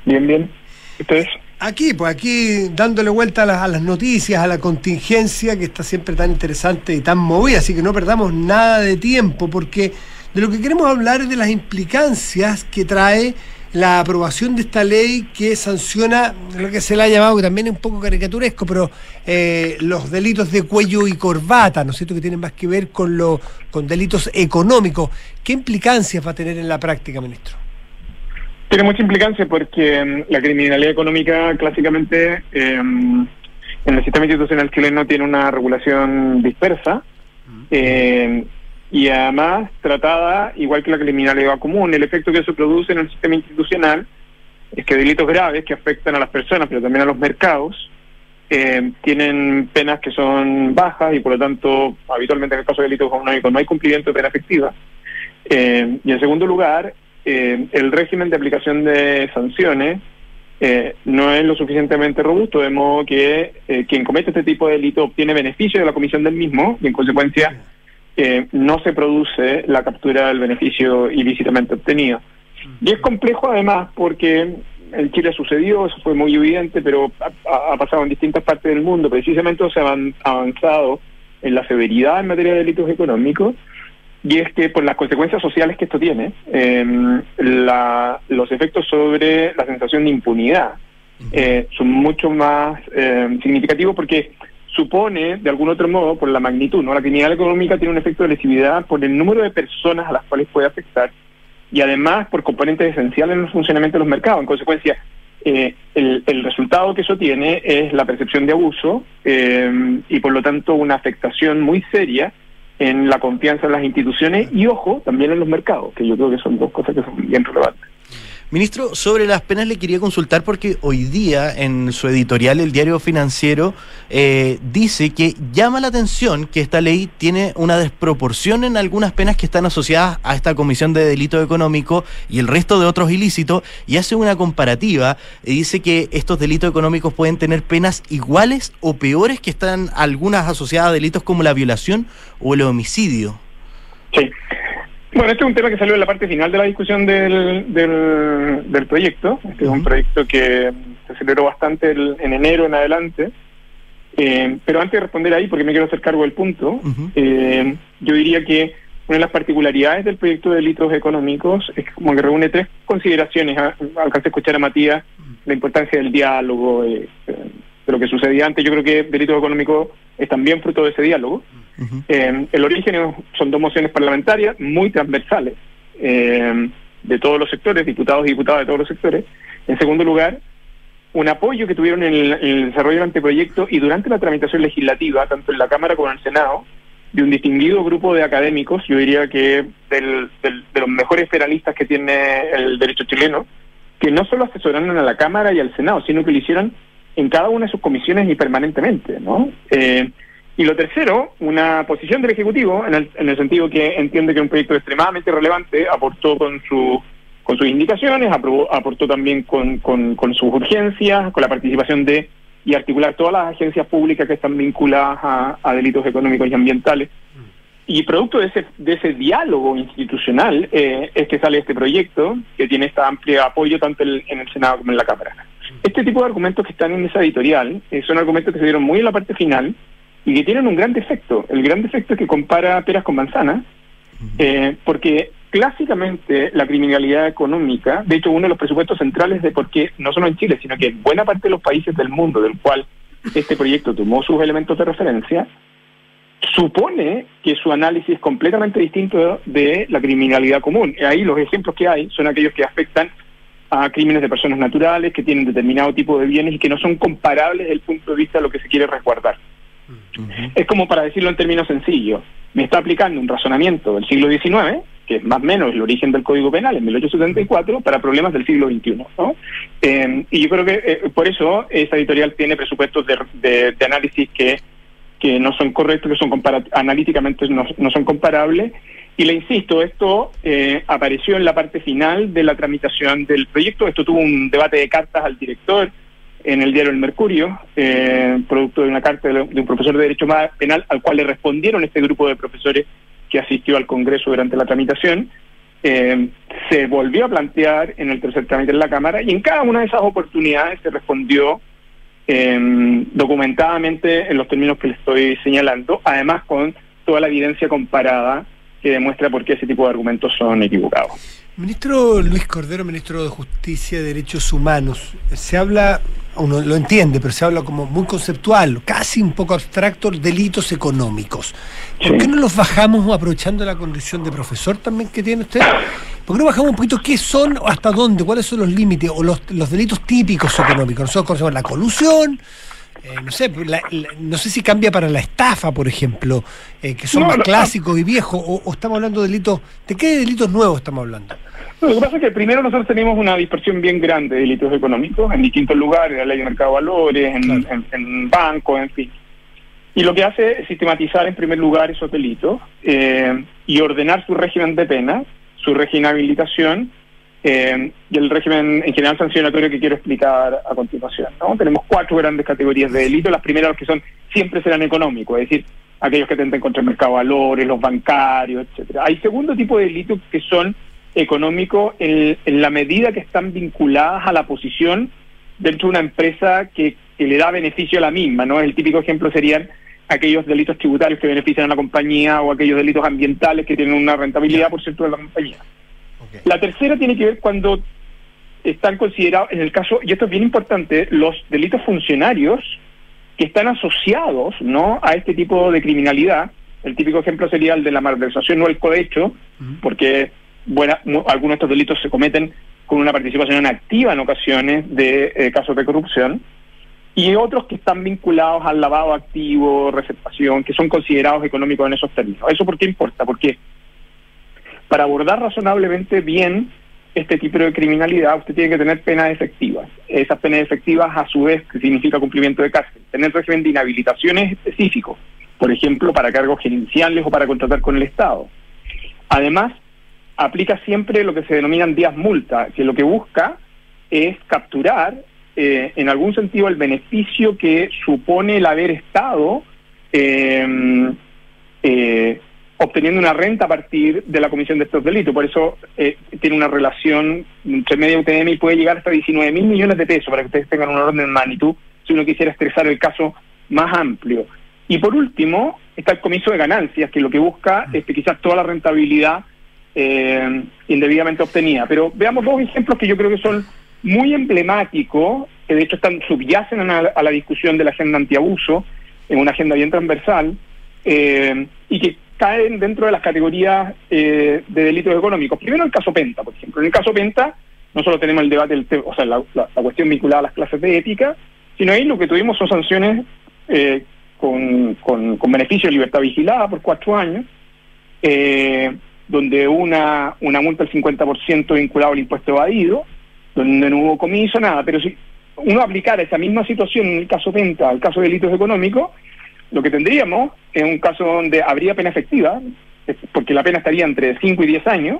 Bien, bien. ¿Ustedes? Aquí, pues aquí dándole vuelta a las, a las, noticias, a la contingencia que está siempre tan interesante y tan movida, así que no perdamos nada de tiempo, porque de lo que queremos hablar es de las implicancias que trae la aprobación de esta ley que sanciona lo que se le ha llamado, que también es un poco caricaturesco, pero eh, los delitos de cuello y corbata, ¿no es cierto?, que tienen más que ver con, lo, con delitos económicos. ¿Qué implicancias va a tener en la práctica, ministro? Tiene mucha implicancia porque mm, la criminalidad económica clásicamente eh, en el sistema institucional chileno tiene una regulación dispersa. Eh, y además tratada igual que la criminalidad común. El efecto que eso produce en el sistema institucional es que delitos graves que afectan a las personas, pero también a los mercados, eh, tienen penas que son bajas y por lo tanto, habitualmente en el caso de delitos económicos no hay cumplimiento de pena efectiva. Eh, y en segundo lugar, eh, el régimen de aplicación de sanciones no es lo suficientemente robusto, de modo que quien comete este tipo de delito obtiene beneficio de la comisión del mismo y en consecuencia eh, no se produce la captura del beneficio ilícitamente obtenido. Y es complejo además porque en Chile sucedió, eso fue muy evidente, pero ha, pasado en distintas partes del mundo. Precisamente se ha avanzado en la severidad en materia de delitos económicos y es que por las consecuencias sociales que esto tiene, eh, la, los efectos sobre la sensación de impunidad eh, son mucho más eh, significativos porque supone, de algún otro modo, por la magnitud, ¿no? La criminalidad económica tiene un efecto de lesividad por el número de personas a las cuales puede afectar y además por componentes esenciales en el funcionamiento de los mercados. En consecuencia, eh, el, el, resultado que eso tiene es la percepción de abuso eh, y por lo tanto una afectación muy seria en la confianza en las instituciones y, ojo, también en los mercados, que yo creo que son dos cosas que son bien relevantes. Ministro, sobre las penas le quería consultar porque hoy día en su editorial el diario financiero eh, dice que llama la atención que esta ley tiene una desproporción en algunas penas que están asociadas a esta comisión de delito económico y el resto de otros ilícitos y hace una comparativa y dice que estos delitos económicos pueden tener penas iguales o peores que están algunas asociadas a delitos como la violación o el homicidio. Sí. Bueno, este es un tema que salió en la parte final de la discusión del, del, del proyecto. Este es un proyecto que se aceleró bastante el- en enero en adelante. Eh, pero antes de responder ahí, porque me quiero hacer cargo del punto, eh, yo diría que una de las particularidades del proyecto de delitos económicos es como que reúne tres consideraciones. Alcancé a escuchar a Matías la importancia del diálogo, eh, eh, de lo que sucedía antes. Yo creo que delitos económicos es también fruto de ese diálogo. Eh, el origen son dos mociones parlamentarias muy transversales eh, de todos los sectores, diputados y diputadas de todos los sectores. En segundo lugar, un apoyo que tuvieron en el, en el desarrollo del anteproyecto y durante la tramitación legislativa, tanto en la Cámara como en el Senado, de un distinguido grupo de académicos, yo diría que del- del- de los mejores federalistas que tiene el derecho chileno, que no solo asesoraron a la Cámara y al Senado, sino que lo hicieron en cada una de sus comisiones y permanentemente, ¿no? Eh, y lo tercero, una posición del Ejecutivo, en el, en el sentido que entiende que un proyecto extremadamente relevante, aportó con su con sus indicaciones, aprobó- aportó también con, con, sus urgencias, con la participación de y articular todas las agencias públicas que están vinculadas a, delitos económicos y ambientales. Y producto de ese, de ese diálogo institucional eh, es que sale este proyecto que tiene este amplio apoyo tanto en el Senado como en la Cámara. Este tipo de argumentos que están en esa editorial eh, son argumentos que se dieron muy en la parte final y que tienen un gran defecto. El gran defecto es que compara peras con manzanas, eh, porque clásicamente la criminalidad económica, de hecho uno de los presupuestos centrales de por qué, no solo en Chile, sino que en buena parte de los países del mundo del cual este proyecto tomó sus elementos de referencia, supone que su análisis es completamente distinto de la criminalidad común. Y ahí los ejemplos que hay son aquellos que afectan a crímenes de personas naturales, que tienen determinado tipo de bienes y que no son comparables desde el punto de vista de lo que se quiere resguardar. Es como para decirlo en términos sencillos, me está aplicando un razonamiento del siglo XIX, que es más o menos el origen del Código Penal en 1874, para problemas del siglo XXI. ¿no? Eh, y yo creo que eh, por eso esa editorial tiene presupuestos de, de- de análisis que, que no son correctos, que son analíticamente no, no son comparables. Y le insisto, esto eh, apareció en la parte final de la tramitación del proyecto. Esto tuvo un debate de cartas al director en el diario El Mercurio, eh, producto de una carta de, un profesor de Derecho Penal al cual le respondieron este grupo de profesores que asistió al Congreso durante la tramitación. Eh, se volvió a plantear en el tercer trámite en la Cámara y en cada una de esas oportunidades se respondió eh, documentadamente en los términos que le estoy señalando, además con toda la evidencia comparada que demuestra por qué ese tipo de argumentos son equivocados. Ministro Luis Cordero, ministro de Justicia y Derechos Humanos, se habla, uno lo entiende, pero se habla como muy conceptual, casi un poco abstracto, delitos económicos. ¿Por Sí. qué no los bajamos aprovechando la condición de profesor también que tiene usted? ¿Por qué no bajamos un poquito qué son, hasta dónde, cuáles son los límites o los, los delitos típicos económicos? Nosotros conocemos la colusión, eh, no sé, la- la- no sé si cambia para la estafa, por ejemplo, eh, que son No, más clásicos y viejos, o, o estamos hablando de delitos, ¿de qué delitos nuevos estamos hablando? Lo que pasa es que primero nosotros tenemos una dispersión bien grande de delitos económicos en distintos lugares, en la ley de mercado de valores, en, Claro. en- en bancos, en fin. Y lo que hace es sistematizar en primer lugar esos delitos eh, y ordenar su régimen de pena, su régimen de habilitación eh, y el régimen en general sancionatorio que quiero explicar a continuación. ¿no? Tenemos cuatro grandes categorías de delitos. Las primeras los que son siempre serán económicos, es decir, aquellos que atenten contra el mercado de valores, los bancarios, etcétera. Hay segundo tipo de delitos que son económicos en, en la medida que están vinculadas a la posición dentro de una empresa que, que le da beneficio a la misma, ¿no? El típico ejemplo serían aquellos delitos tributarios que benefician a la compañía o aquellos delitos ambientales que tienen una rentabilidad por cierto de la compañía. La tercera tiene que ver cuando están considerados, en el caso, y esto es bien importante, los delitos funcionarios que están asociados no a este tipo de criminalidad. El típico ejemplo sería el de la malversación o el cohecho, porque bueno, mu- algunos de estos delitos se cometen con una participación activa en ocasiones de eh, casos de corrupción, y otros que están vinculados al lavado activo, receptación, que son considerados económicos en esos términos. ¿Eso por qué importa? Porque para abordar razonablemente bien este tipo de criminalidad, usted tiene que tener penas efectivas. Esas penas efectivas, a su vez, significa cumplimiento de cárcel. Tener régimen de inhabilitaciones específicos, por ejemplo, para cargos gerenciales o para contratar con el Estado. Además, aplica siempre lo que se denominan días multa, que lo que busca es capturar, eh, en algún sentido, el beneficio que supone el haber estado eh, eh, obteniendo una renta a partir de la comisión de estos delitos. Por eso eh, tiene una relación entre media UTM y puede llegar hasta 19 mil millones de pesos, para que ustedes tengan un orden de magnitud, si uno quisiera estresar el caso más amplio. Y por último, está el comiso de ganancias, que lo que busca es que quizás toda la rentabilidad eh, indebidamente obtenida. Pero veamos dos ejemplos que yo creo que son muy emblemáticos, que de hecho están subyacen a la, a la discusión de la agenda antiabuso, en una agenda bien transversal, eh, y que caen dentro de las categorías eh, de delitos económicos. Primero el caso Penta, por ejemplo. En el caso Penta no solo tenemos el debate, del o sea, la, la- cuestión vinculada a las clases de ética, sino ahí lo que tuvimos son sanciones eh, con, con, con beneficio de libertad vigilada por cuatro años, eh, donde una, una multa del 50% vinculado al impuesto evadido, donde no hubo comiso, nada. Pero si uno aplicara esa misma situación en el caso Penta, al caso de delitos económicos, lo que tendríamos es un caso donde habría pena efectiva, porque la pena estaría entre 5 y 10 años,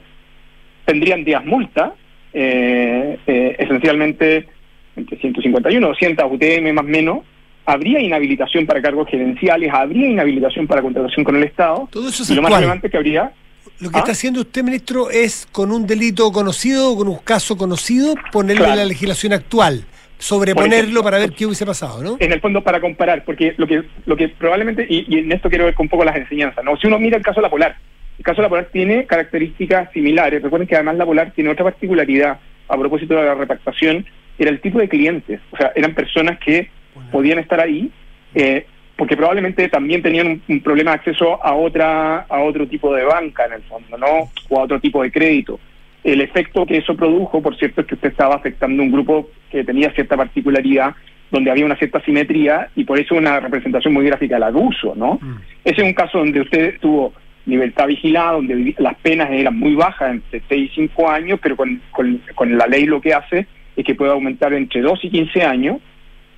tendrían días multa, eh, eh, esencialmente entre 151 200 UTM más o menos, habría inhabilitación para cargos gerenciales, habría inhabilitación para contratación con el Estado, Todo eso es y lo más relevante que habría Lo que ¿Ah? está haciendo usted, ministro, es con un delito conocido con un caso conocido, ponerlo en Claro. la legislación actual, sobreponerlo para ver qué hubiese pasado, ¿no? en el fondo para comparar, porque lo que lo que probablemente, y, y en esto quiero ver con un poco las enseñanzas, ¿no? Si uno mira el caso de la Polar, el caso de la Polar tiene características similares. Recuerden que además la Polar tiene otra particularidad a propósito de la repactación, era el tipo de clientes, o sea, eran personas que podían estar ahí, eh, porque probablemente también tenían un, un problema de acceso a otra a otro tipo de banca en el fondo, ¿no? O a otro tipo de crédito. El efecto que eso produjo, por cierto, es que usted estaba afectando un grupo que tenía cierta particularidad, donde había una cierta simetría y por eso una representación muy gráfica del abuso, ¿no? Mm. Ese es un caso donde usted tuvo libertad vigilada, donde las penas eran muy bajas, entre 6 y 5 años, pero con, con, con la ley lo que hace es que puede aumentar entre 2 y 15 años.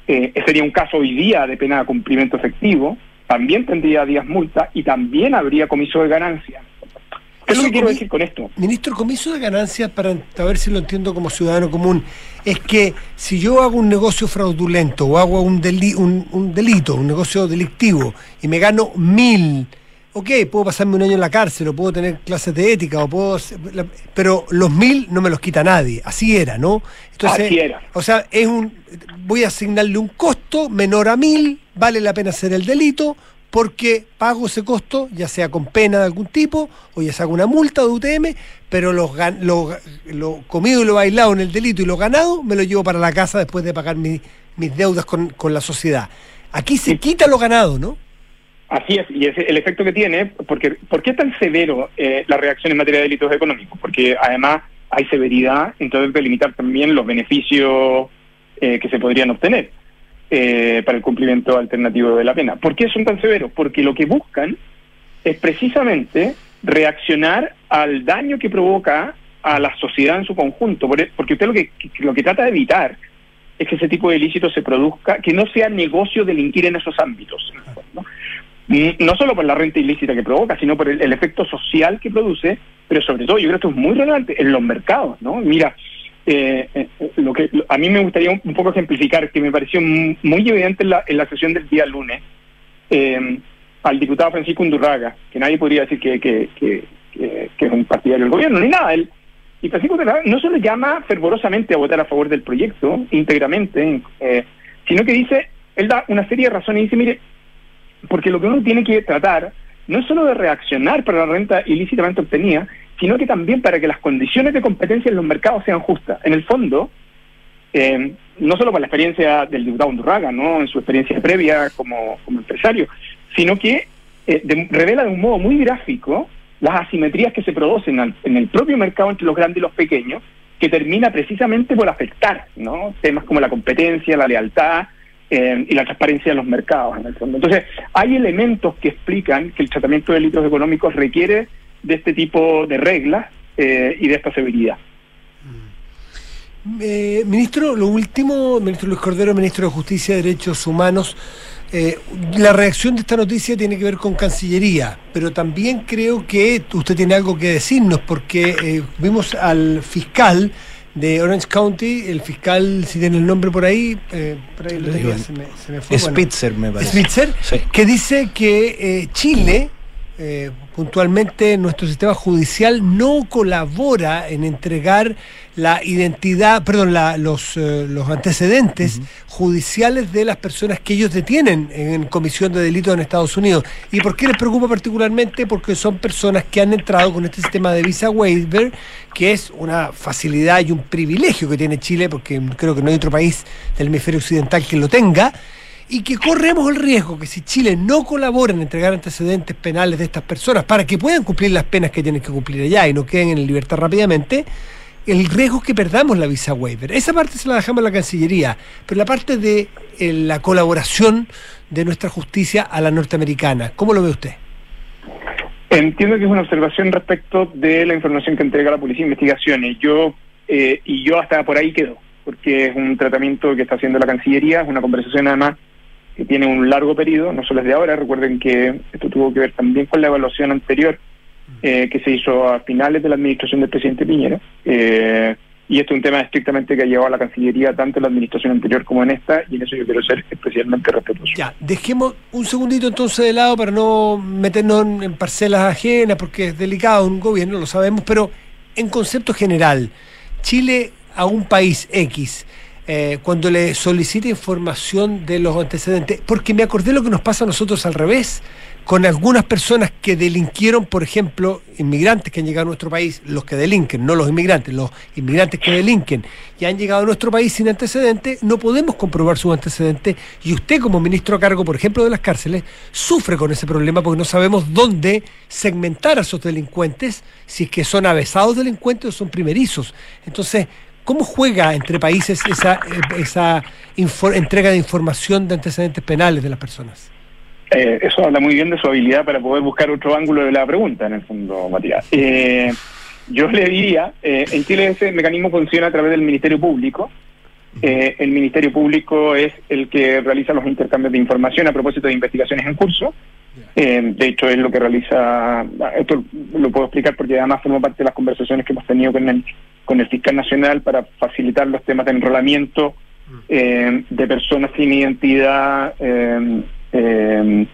Eh, ese sería un caso hoy día de pena de cumplimiento efectivo. También tendría días multa y también habría comiso de ganancia. ¿Qué es lo que quiero decir con esto? Ministro, comiso de ganancias, para a ver si lo entiendo como ciudadano común, es que si yo hago un negocio fraudulento o hago un, deli- un, un delito, un negocio delictivo, y me gano mil, ok, puedo pasarme un año en la cárcel, o puedo tener clases de ética, o puedo, pero los mil no me los quita nadie, así era, ¿no? Así era. O sea, es un, voy a asignarle un costo menor a mil, vale la pena hacer el delito, porque pago ese costo, ya sea con pena de algún tipo, o ya sea con una multa de UTM, pero los gan- lo, lo comido y lo bailado en el delito y lo ganado, me lo llevo para la casa después de pagar mi- mis deudas con, con la sociedad. Aquí se quita lo ganado, ¿no? Así es, y ese el efecto que tiene, porque ¿por qué es tan severo eh, la reacción en materia de delitos económicos? Porque además hay severidad en tratar de limitar también los beneficios eh, que se podrían obtener eh, para el cumplimiento alternativo de la pena. ¿Por qué son tan severos? Porque lo que buscan es precisamente reaccionar al daño que provoca a la sociedad en su conjunto, e, porque usted lo que, lo que trata de evitar es que ese tipo de ilícitos se produzca, que no sea negocio delinquir en esos ámbitos. Mm, no solo por la renta ilícita que provoca, sino por el, el efecto social que produce, pero sobre todo, yo creo que esto es muy relevante en los mercados, ¿no? Mira, eh, lo que a mí me gustaría un, poco ejemplificar, que me pareció muy evidente en la, en la sesión del día lunes, eh, al diputado Francisco Undurraga, que nadie podría decir que, que- que es un partidario del gobierno, ni nada. Él, y Francisco Undurraga no solo llama fervorosamente a votar a favor del proyecto, íntegramente, eh, sino que dice, él da una serie de razones y dice, mire, porque lo que uno tiene que tratar no es solo de reaccionar para la renta ilícitamente obtenida, sino que también para que las condiciones de competencia en los mercados sean justas. En el fondo, eh, no solo por la experiencia del diputado Undurraga, ¿no? en su experiencia previa como, como empresario, sino que eh, de- revela de un modo muy gráfico las asimetrías que se producen en el propio mercado entre los grandes y los pequeños, que termina precisamente por afectar ¿no? temas como la competencia, la lealtad eh, y la transparencia de los mercados, en el fondo. Entonces, hay elementos que explican que el tratamiento de delitos económicos requiere de este tipo de reglas eh, y de esta severidad. Eh, ministro, lo último, ministro Luis Cordero, ministro de Justicia y Derechos Humanos, eh, la reacción de esta noticia tiene que ver con Cancillería, pero también creo que usted tiene algo que decirnos, porque eh, vimos al fiscal de Orange County, el fiscal, si tiene el nombre por ahí, eh, por ahí lo tenía, se me, se me fue. bueno. Spitzer, me parece. Spitzer, Sí. que dice que eh, Chile eh, puntualmente nuestro sistema judicial no colabora en entregar la identidad, perdón, la, los, eh, los antecedentes judiciales de las personas que ellos detienen en comisión de delitos en Estados Unidos. ¿Y por qué les preocupa particularmente? Porque son personas que han entrado con este sistema de visa waiver, que es una facilidad y un privilegio que tiene Chile, porque creo que no hay otro país del hemisferio occidental que lo tenga y que corremos el riesgo que si Chile no colabora en entregar antecedentes penales de estas personas para que puedan cumplir las penas que tienen que cumplir allá y no queden en libertad rápidamente, el riesgo es que perdamos la visa waiver. Esa parte se la dejamos a la Cancillería, pero la parte de eh, la colaboración de nuestra justicia a la norteamericana, ¿cómo lo ve usted? Entiendo que es una observación respecto de la información que entrega la Policía de Investigaciones. Yo, eh, y yo hasta por ahí quedo, porque es un tratamiento que está haciendo la Cancillería, es una conversación además que tiene un largo periodo, no solo es de ahora, recuerden que esto tuvo que ver también con la evaluación anterior eh, que se hizo a finales de la administración del presidente Piñera. Eh, y esto es un tema estrictamente que ha llevado a la Cancillería tanto en la administración anterior como en esta, y en eso yo quiero ser especialmente respetuoso. Ya, dejemos un segundito entonces de lado para no meternos en parcelas ajenas, porque es delicado un gobierno, lo sabemos, pero en concepto general, Chile a un país X, eh, cuando le solicita información de los antecedentes, porque me acordé lo que nos pasa a nosotros al revés, con algunas personas que delinquieron, por ejemplo, inmigrantes que han llegado a nuestro país, los que delinquen, no los inmigrantes, los inmigrantes que delinquen y han llegado a nuestro país sin antecedentes, no podemos comprobar sus antecedentes y usted como ministro a cargo, por ejemplo, de las cárceles, sufre con ese problema porque no sabemos dónde segmentar a esos delincuentes, si es que son avesados delincuentes o son primerizos. Entonces, ¿Cómo juega entre países esa, esa entrega de información de antecedentes penales de las personas? Eh, eso habla muy bien de su habilidad para poder buscar otro ángulo de la pregunta, en el fondo, Matías. Eh, yo le diría, eh, en Chile ese mecanismo funciona a través del Ministerio Público. el Ministerio Público es el que realiza los intercambios de información a propósito de investigaciones en curso. de hecho, es lo que realiza, esto lo puedo explicar porque además forma parte de las conversaciones que hemos tenido con el con el fiscal nacional para facilitar los temas de enrolamiento mm. eh, de personas sin identidad eh, eh,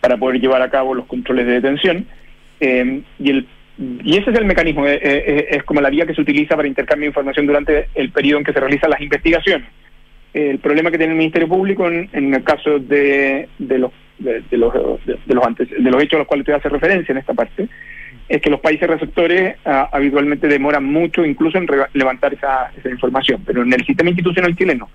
para poder llevar a cabo los controles de detención. y, el, y ese es el mecanismo, es como la vía que se utiliza para intercambio de información durante el periodo en que se realizan las investigaciones. El problema que tiene el Ministerio Público en, el caso de, de los de, los, de, los antes, de los hechos a los cuales usted hace referencia en esta parte, es que los países receptores ah, habitualmente demoran mucho incluso en levantar esa, esa, información, pero en el sistema institucional chileno,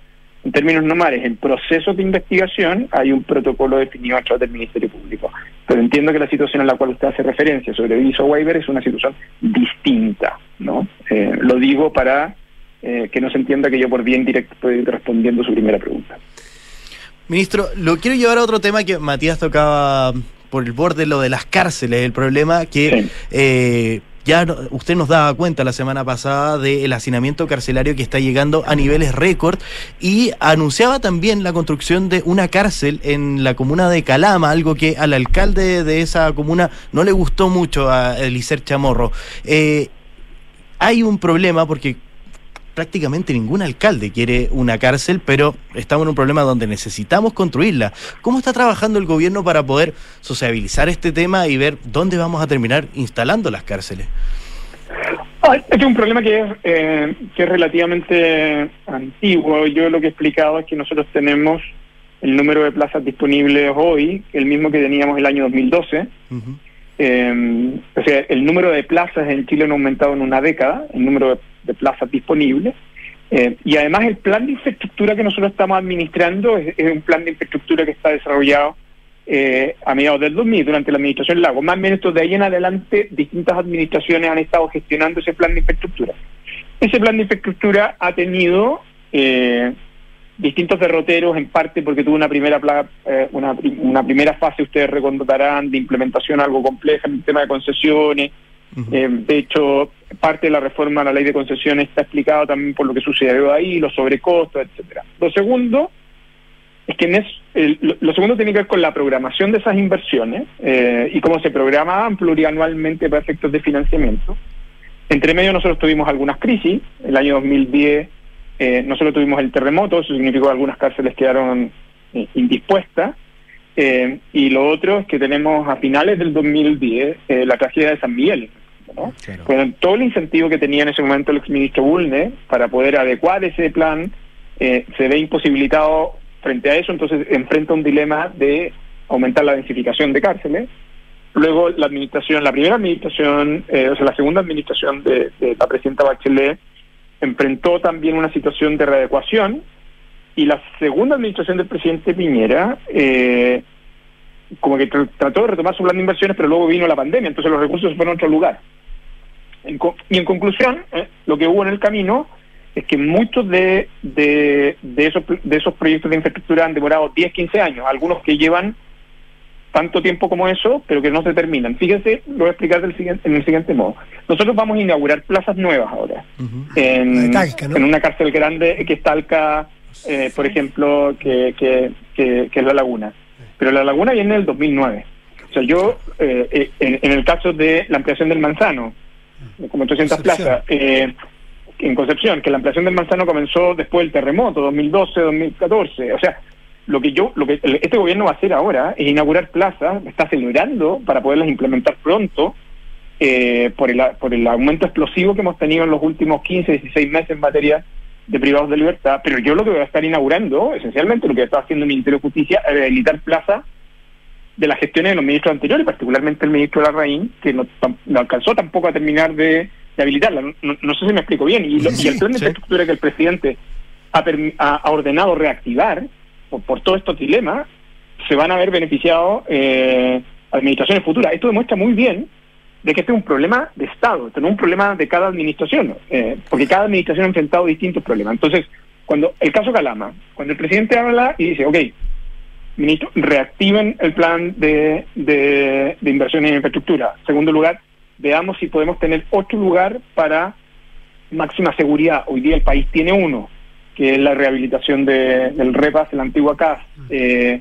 en términos normales, en procesos de investigación hay un protocolo definido a través del Ministerio Público. Pero entiendo que la situación a la cual usted hace referencia sobre viso waiver es una situación distinta, ¿no? Eh, lo digo para eh, que no se entienda que yo por bien directo estoy respondiendo su primera pregunta. Ministro, lo quiero llevar a otro tema que Matías tocaba por el borde lo de las cárceles, el problema que eh, ya usted nos daba cuenta la semana pasada del hacinamiento carcelario que está llegando a niveles récord y anunciaba también la construcción de una cárcel en la comuna de Calama, algo que al alcalde de esa comuna no le gustó mucho a Elicer Chamorro. Eh, hay un problema porque prácticamente ningún alcalde quiere una cárcel, pero estamos en un problema donde necesitamos construirla. ¿Cómo está trabajando el gobierno para poder sociabilizar este tema y ver dónde vamos a terminar instalando las cárceles? Este es un problema que es, eh, que es relativamente antiguo. Yo lo que he explicado es que nosotros tenemos el número de plazas disponibles hoy, el mismo que teníamos el año 2012. Eh, o sea, el número de plazas en Chile ha aumentado en una década, el número de de plazas disponibles. Eh, y además el plan de infraestructura que nosotros estamos administrando es, un plan de infraestructura que está desarrollado eh, a mediados del 2000 durante la administración Lago. Más o menos de ahí en adelante distintas administraciones han estado gestionando ese plan de infraestructura. Ese plan de infraestructura ha tenido eh, distintos derroteros, en parte porque tuvo una primera una, una primera fase, ustedes recordarán, de implementación algo compleja en el tema de concesiones, eh, de hecho, parte de la reforma a la ley de concesiones está explicado también por lo que sucedió ahí, los sobrecostos, etcétera. Lo segundo es que en lo, segundo tiene que ver con la programación de esas inversiones eh, y cómo se programaban plurianualmente para efectos de financiamiento. Entre medio nosotros tuvimos algunas crisis. El año 2010 eh, nosotros tuvimos el terremoto, eso significó que algunas cárceles quedaron indispuestas. Eh, y lo otro es que tenemos a finales del 2010 eh, la tragedia de San Miguel. ¿No? Claro. Todo el incentivo que tenía en ese momento el exministro Bulne para poder adecuar ese plan, eh, se ve imposibilitado frente a eso, entonces enfrenta un dilema de aumentar la densificación de cárceles. Luego la administración, la primera administración, eh, o sea, la segunda administración de, de la presidenta Bachelet enfrentó también una situación de readecuación y la segunda administración del presidente Piñera eh, como que tr- trató de retomar su plan de inversiones, pero luego vino la pandemia, entonces los recursos se fueron a otro lugar. En y en conclusión, eh, lo que hubo en el camino es que muchos de, de, de esos, de esos proyectos de infraestructura han demorado 10, 15 años, algunos que llevan tanto tiempo como eso, pero que no se terminan. Fíjense, lo voy a explicar del siguiente, en el siguiente modo. Nosotros vamos a inaugurar plazas nuevas ahora en, Talca, ¿no? en una cárcel grande que está Talca, eh, por ejemplo, que, que, que, que es La Laguna. Pero La Laguna viene del 2009. O sea, yo, eh, eh, en, en el caso de la ampliación del Manzano, como 800 Concepción. plazas, eh, en Concepción, que la ampliación del Manzano comenzó después del terremoto, 2012, 2014. O sea, lo que yo, lo que este gobierno va a hacer ahora es inaugurar plazas, está acelerando para poderlas implementar pronto, eh, por, el, por el aumento explosivo que hemos tenido en los últimos 15, 16 meses en materia de privados de libertad, pero yo lo que voy a estar inaugurando, esencialmente lo que está haciendo el Ministerio de Justicia, es rehabilitar plazas de las gestiones de los ministros anteriores, particularmente el ministro Larraín, que no, no alcanzó tampoco a terminar de, de habilitarla. No, no- sé si me explico bien. Y, lo- Sí, y el plan de sí. infraestructura que el presidente ha- ha ordenado reactivar por, por todos estos dilemas, se van a ver beneficiados eh, administraciones futuras. Esto demuestra muy bien de que este es un problema de Estado, este no es un problema de cada administración, eh, porque cada administración ha enfrentado distintos problemas. Entonces, cuando el caso Calama, cuando el presidente habla y dice, ok, ministro, reactiven el plan de, de, de inversiones en infraestructura. Segundo lugar, veamos si podemos tener otro lugar para máxima seguridad. Hoy día el país tiene uno, que es la rehabilitación de, del REPAS, la antigua CAS, eh,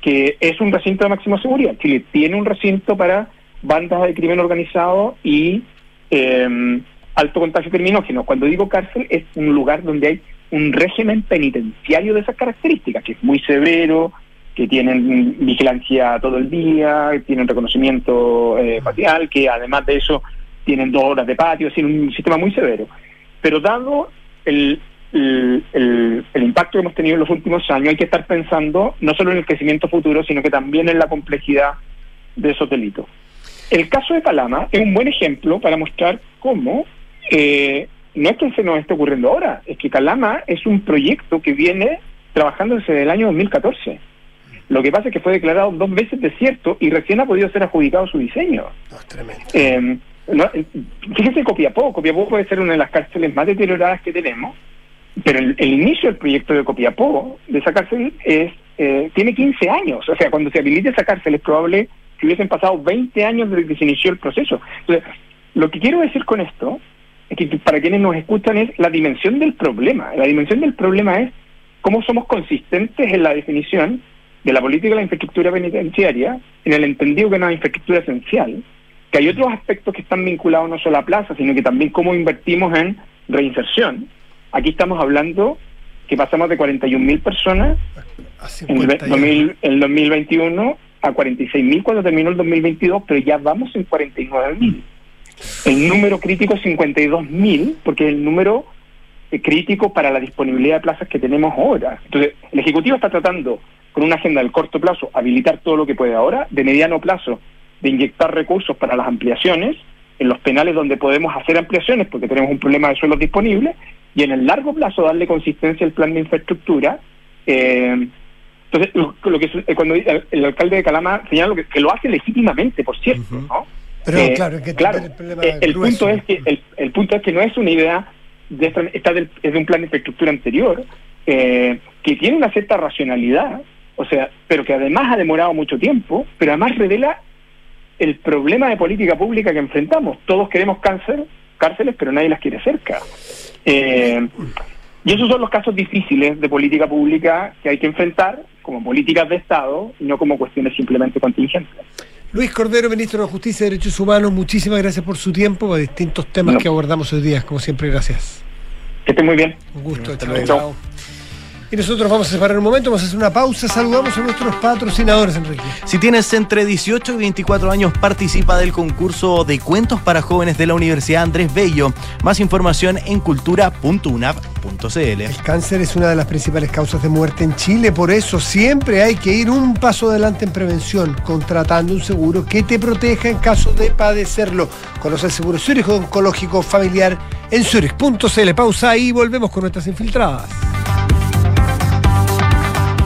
que es un recinto de máxima seguridad. Chile tiene un recinto para bandas de crimen organizado y eh, alto contagio criminógeno. Cuando digo cárcel, es un lugar donde hay un régimen penitenciario de esas características, que es muy severo, que tienen vigilancia todo el día, que tienen reconocimiento eh, facial, que además de eso tienen dos horas de patio, es decir, un sistema muy severo. Pero dado el, el, el- el impacto que hemos tenido en los últimos años, hay que estar pensando no solo en el crecimiento futuro, sino que también en la complejidad de esos delitos. El caso de Calama es un buen ejemplo para mostrar cómo eh, no es que se nos esté ocurriendo ahora, es que Calama es un proyecto que viene trabajando desde el año 2014. Lo que pasa es que fue declarado dos veces desierto y recién ha podido ser adjudicado su diseño. No, es tremendo. Eh, no, eh, fíjense Copiapó, Copiapó puede ser una de las cárceles más deterioradas que tenemos, pero el, el inicio del proyecto de Copiapó, de esa cárcel, es, eh, tiene 15 años. O sea, cuando se habilite esa cárcel es probable que hubiesen pasado 20 años desde que se inició el proceso. Entonces, lo que quiero decir con esto es que para quienes nos escuchan es la dimensión del problema. La dimensión del problema es cómo somos consistentes en la definición de la política de la infraestructura penitenciaria, en el entendido que es una infraestructura esencial, que hay otros aspectos que están vinculados no solo a plaza, sino que también cómo invertimos en reinserción. Aquí estamos hablando que pasamos de 41.000 personas en el, 50 2000 en el 2021 a 46.000 cuando terminó el 2022, pero ya vamos en 49.000. El número crítico es 52.000, porque es el número eh, crítico para la disponibilidad de plazas que tenemos ahora. Entonces, el Ejecutivo está tratando, con una agenda del corto plazo, habilitar todo lo que puede ahora, de mediano plazo, de inyectar recursos para las ampliaciones, en los penales donde podemos hacer ampliaciones porque tenemos un problema de suelos disponibles, y en el largo plazo darle consistencia al plan de infraestructura. eh, entonces, lo, lo que eh, cuando el, el alcalde de Calama señala lo que, que lo hace legítimamente, por cierto. ¿no? Pero Eh, claro, que el problema eh, el punto es que el, el punto es que no es una idea de esta- está del- es de un plan de infraestructura anterior eh, que tiene una cierta racionalidad, o sea, pero que además ha demorado mucho tiempo, pero además revela el problema de política pública que enfrentamos. Todos queremos cáncer, cárceles, pero nadie las quiere cerca. Eh, y esos son los casos difíciles de política pública que hay que enfrentar como políticas de Estado y no como cuestiones simplemente contingentes. Luis Cordero, ministro de Justicia y Derechos Humanos, muchísimas gracias por su tiempo, por distintos temas No. que abordamos hoy día. Como siempre, gracias. Que estén muy bien. Un gusto. Hasta chao, luego. chao. Y nosotros vamos a separar un momento, vamos a hacer una pausa. Saludamos a nuestros patrocinadores, Enrique. Si tienes entre 18 y 24 años, participa del concurso de cuentos para jóvenes de la Universidad Andrés Bello. Más información en cultura.unap.cl. El cáncer es una de las principales causas de muerte en Chile, por eso siempre hay que ir un paso adelante en prevención, contratando un seguro que te proteja en caso de padecerlo. Conoce el seguro Zurich Oncológico Familiar en Zurich.cl. Pausa y volvemos con nuestras infiltradas.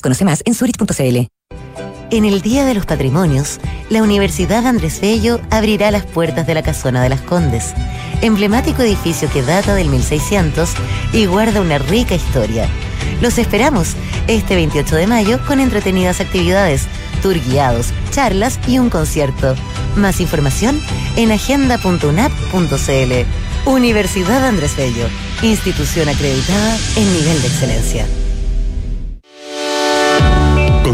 Conoce más en. En el Día de los Patrimonios, la Universidad Andrés Bello abrirá las puertas de la Casona de las Condes, emblemático edificio que data del 1600 y guarda una rica historia. Los esperamos este 28 de mayo con entretenidas actividades, tour guiados, charlas y un concierto. Más información en agenda.unap.cl. Universidad Andrés Bello, institución acreditada en nivel de excelencia.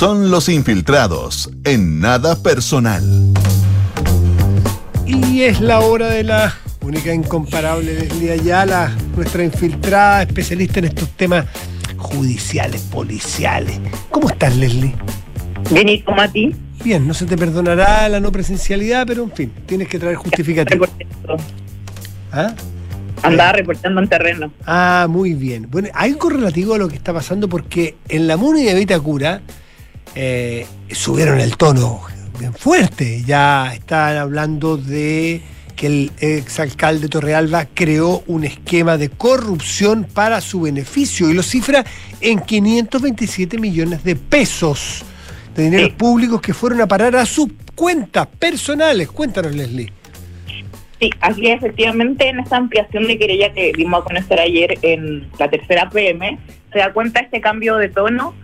Son los infiltrados en nada personal. Y es la hora de la única incomparable Leslie Ayala, nuestra infiltrada, especialista en estos temas judiciales, policiales. ¿Cómo estás, Leslie? Bien, ¿y cómo a ti? Bien, no se te perdonará la no presencialidad, pero en fin, tienes que traer justificativo. ¿Ah? Andaba reportando en terreno. Ah, muy bien. Bueno, hay algo relativo a lo que está pasando porque en la MUNI de Vitacura eh, subieron el tono bien fuerte. Ya están hablando de que el exalcalde Torrealba creó un esquema de corrupción para su beneficio y lo cifra en 527 millones de pesos de dinero Sí. públicos que fueron a parar a sus cuentas personales. Cuéntanos, Leslie. Sí, así es, efectivamente en esta ampliación de querella que dimos a conocer ayer en la tercera PM, se da cuenta este cambio de tono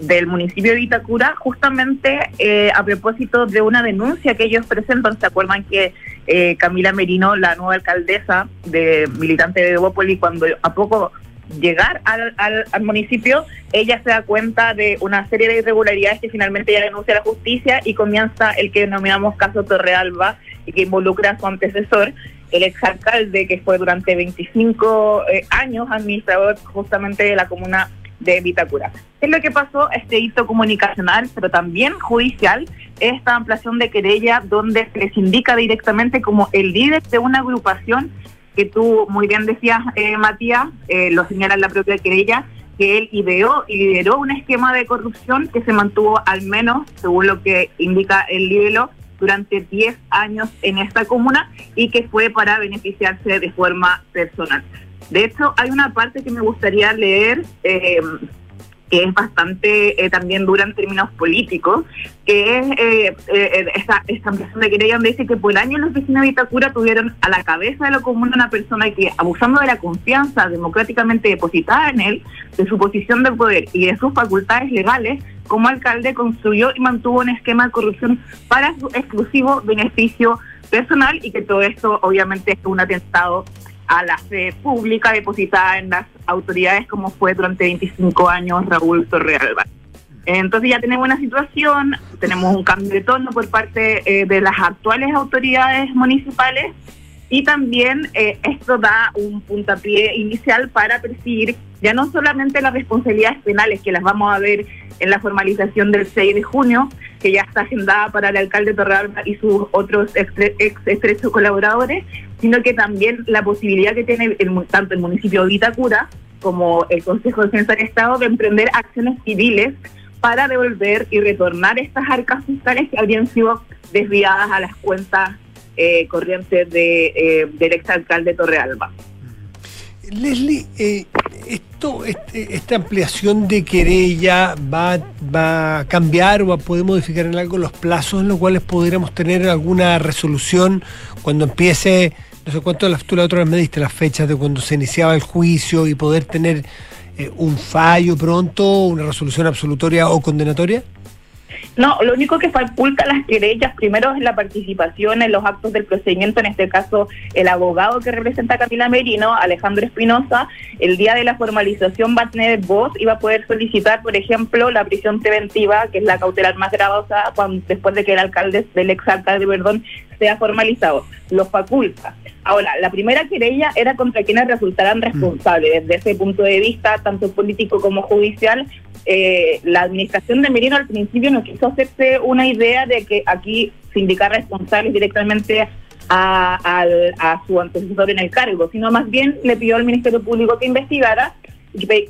del municipio de Vitacura, justamente eh, a propósito de una denuncia que ellos presentan. ¿Se acuerdan que eh, Camila Merino, la nueva alcaldesa de militante de Evópoli, cuando a poco llegar al, al, al municipio, ella se da cuenta de una serie de irregularidades que finalmente ella denuncia a la justicia y comienza el que denominamos caso Torrealba y que involucra a su antecesor, el exalcalde que fue durante 25 eh, años administrador justamente de la comuna de Vitacura. ¿Qué es lo que pasó? Este hito comunicacional, pero también judicial, esta ampliación de querella donde se les indica directamente como el líder de una agrupación que tú muy bien decías, eh, Matías, eh, lo señala en la propia querella, que él ideó y lideró un esquema de corrupción que se mantuvo al menos, según lo que indica el libelo, durante 10 años en esta comuna y que fue para beneficiarse de forma personal. De hecho, hay una parte que me gustaría leer, eh, que es bastante eh, también dura en términos políticos, que es eh, eh, esta, esta ampliación de querella dice que por años los vecinos de Vitacura tuvieron a la cabeza de la comuna una persona que, abusando de la confianza democráticamente depositada en él, de su posición de poder y de sus facultades legales, como alcalde construyó y mantuvo un esquema de corrupción para su exclusivo beneficio personal y que todo esto obviamente es un atentado a la fe pública depositada en las autoridades como fue durante 25 años Raúl Torrealba. Entonces ya tenemos una situación, tenemos un cambio de tono por parte eh, de las actuales autoridades municipales y también eh, esto da un puntapié inicial para perseguir ya no solamente las responsabilidades penales que las vamos a ver en la formalización del 6 de junio, que ya está agendada para el alcalde Torrealba y sus otros ex, ex estrechos colaboradores, sino que también la posibilidad que tiene tanto el municipio de Vitacura como el Consejo de Defensa del Estado de emprender acciones civiles para devolver y retornar estas arcas fiscales que habrían sido desviadas a las cuentas eh, corrientes de, eh, del exalcalde Torrealba. Leslie, eh, esto, este, esta ampliación de querella va, va a cambiar o va a poder modificar en algo los plazos en los cuales podríamos tener alguna resolución cuando empiece, no sé cuánto tú la otra vez me diste las fechas de cuando se iniciaba el juicio y poder tener eh, un fallo pronto, una resolución absolutoria o condenatoria? No, lo único que faculta las querellas primero es la participación en los actos del procedimiento, en este caso el abogado que representa a Camila Merino, Alejandro Espinosa, el día de la formalización va a tener voz y va a poder solicitar, por ejemplo, la prisión preventiva, que es la cautelar más gravosa, después de que el alcalde, del exalcalde, perdón, sea formalizado. Lo faculta. Ahora, la primera querella era contra quienes resultaran responsables. Desde ese punto de vista, tanto político como judicial, eh, la administración de Merino al principio no quiso hacerse una idea de que aquí se indicar responsables directamente a, su antecesor en el cargo, sino más bien le pidió al Ministerio Público que investigara,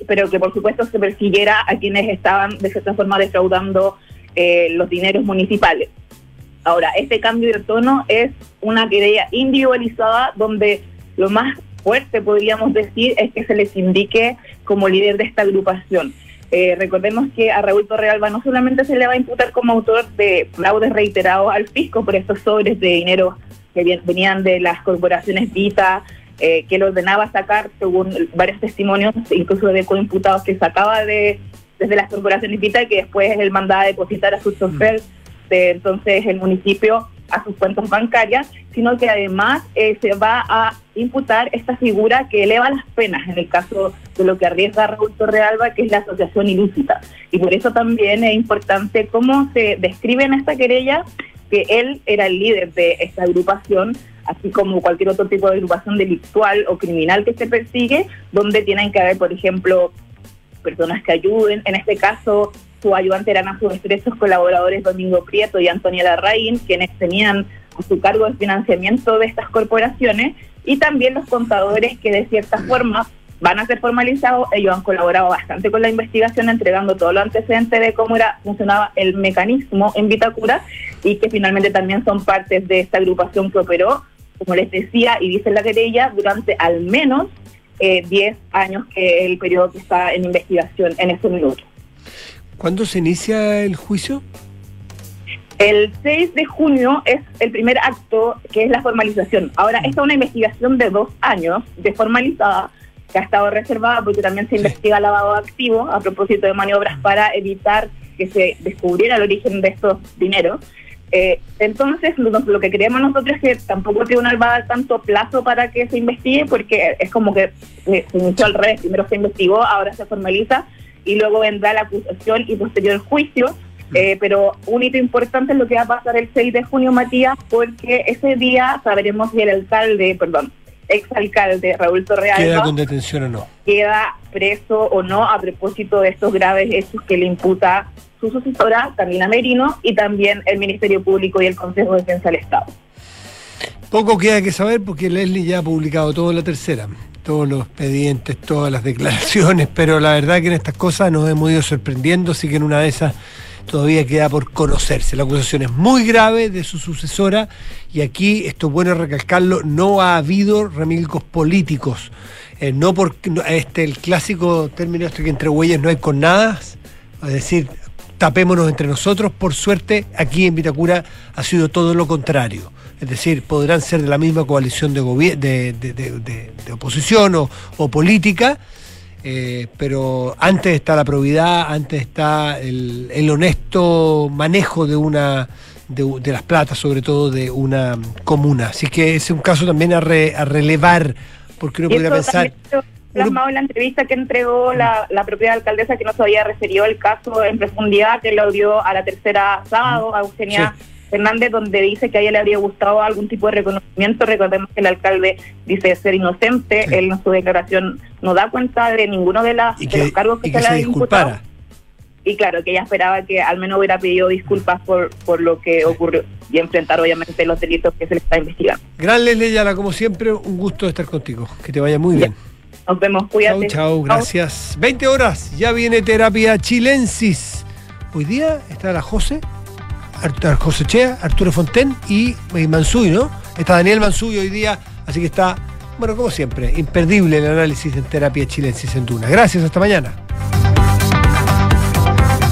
pero que por supuesto se persiguiera a quienes estaban de cierta forma defraudando eh, los dineros municipales. Ahora, este cambio de tono es una querella individualizada donde lo más fuerte, podríamos decir, es que se les indique como líder de esta agrupación. Eh, recordemos que a Raúl Torrealba no solamente se le va a imputar como autor de fraudes reiterados al fisco por estos sobres de dinero que venían de las corporaciones Vita, eh, que él ordenaba sacar, según varios testimonios, incluso de coimputados que sacaba de desde las corporaciones Vita y que después él mandaba a depositar a sus chofer de entonces el municipio a sus cuentas bancarias, sino que además eh, se va a imputar esta figura que eleva las penas en el caso de lo que arriesga Raúl Torrealba, que es la asociación ilícita. Y por eso también es importante cómo se describe en esta querella que él era el líder de esta agrupación, así como cualquier otro tipo de agrupación delictual o criminal que se persigue, donde tienen que haber, por ejemplo, personas que ayuden, en este caso su ayudante eran a sus estrechos colaboradores Domingo Prieto y Antonia Larraín, quienes tenían a su cargo el financiamiento de estas corporaciones, y también los contadores que de cierta forma van a ser formalizados. Ellos han colaborado bastante con la investigación, entregando todo lo antecedente de cómo era funcionaba el mecanismo en Vitacura y que finalmente también son partes de esta agrupación que operó, como les decía y dice la querella, durante al menos 10 eh, años que el periodo que está en investigación en este minuto. ¿Cuándo se inicia el juicio? El 6 de junio es el primer acto que es la formalización. Ahora, esta es una investigación de dos años, de formalizada, que ha estado reservada porque también se investiga lavado activo a propósito de maniobras para evitar que se descubriera el origen de estos dineros. Eh, entonces, lo, que queríamos nosotros es que tampoco el tribunal va a dar tanto plazo para que se investigue, porque es como que se inició al revés. Primero se investigó, ahora se formaliza y luego vendrá la acusación y posterior juicio. Eh, pero un hito importante es lo que va a pasar el 6 de junio, Matías, porque ese día sabremos si el alcalde, perdón, exalcalde Raúl Torreal queda con detención o no. Queda preso o no a propósito de estos graves hechos que le imputa su sucesora, Camila Merino, y también el Ministerio Público y el Consejo de Defensa del Estado. Poco queda que saber porque Leslie ya ha publicado todo en la tercera todos los expedientes, todas las declaraciones, pero la verdad que en estas cosas nos hemos ido sorprendiendo, así que en una de esas todavía queda por conocerse. La acusación es muy grave de su sucesora y aquí, esto es bueno recalcarlo, no ha habido remilgos políticos. Eh, no porque este el clásico término este que entre huellas no hay con nada, es decir, tapémonos entre nosotros. Por suerte, aquí en Vitacura ha sido todo lo contrario es decir, podrán ser de la misma coalición de, de, oposición o, política, eh, pero antes está la probidad, antes está el, honesto manejo de una de, las platas, sobre todo de una comuna. Así que es un caso también a, relevar, porque uno podría pensar... plasmado en la entrevista que entregó la, la propia alcaldesa que no se había referido al caso en profundidad, que lo dio a la tercera sábado, a Eugenia Fernández, donde dice que a ella le habría gustado algún tipo de reconocimiento. Recordemos que el alcalde dice ser inocente, él en su declaración no da cuenta de ninguno de, las, de que, los cargos que, y que se le se disculpara. Y claro, que ella esperaba que al menos hubiera pedido disculpas por, por lo que ocurrió y enfrentar obviamente los delitos que se le está investigando. Gran Leslie Ayala, como siempre, un gusto estar contigo. Que te vaya muy bien. Nos vemos, cuídate. chau, gracias. 20 horas, ya viene terapia chilensis. Hoy día está la José, Art- José Chea, Arturo Fonten y, y Mansuy, ¿no? Está Daniel Mansuy hoy día, así que está, bueno, como siempre, imperdible el análisis en terapia chilensis en Duna. Gracias, hasta mañana.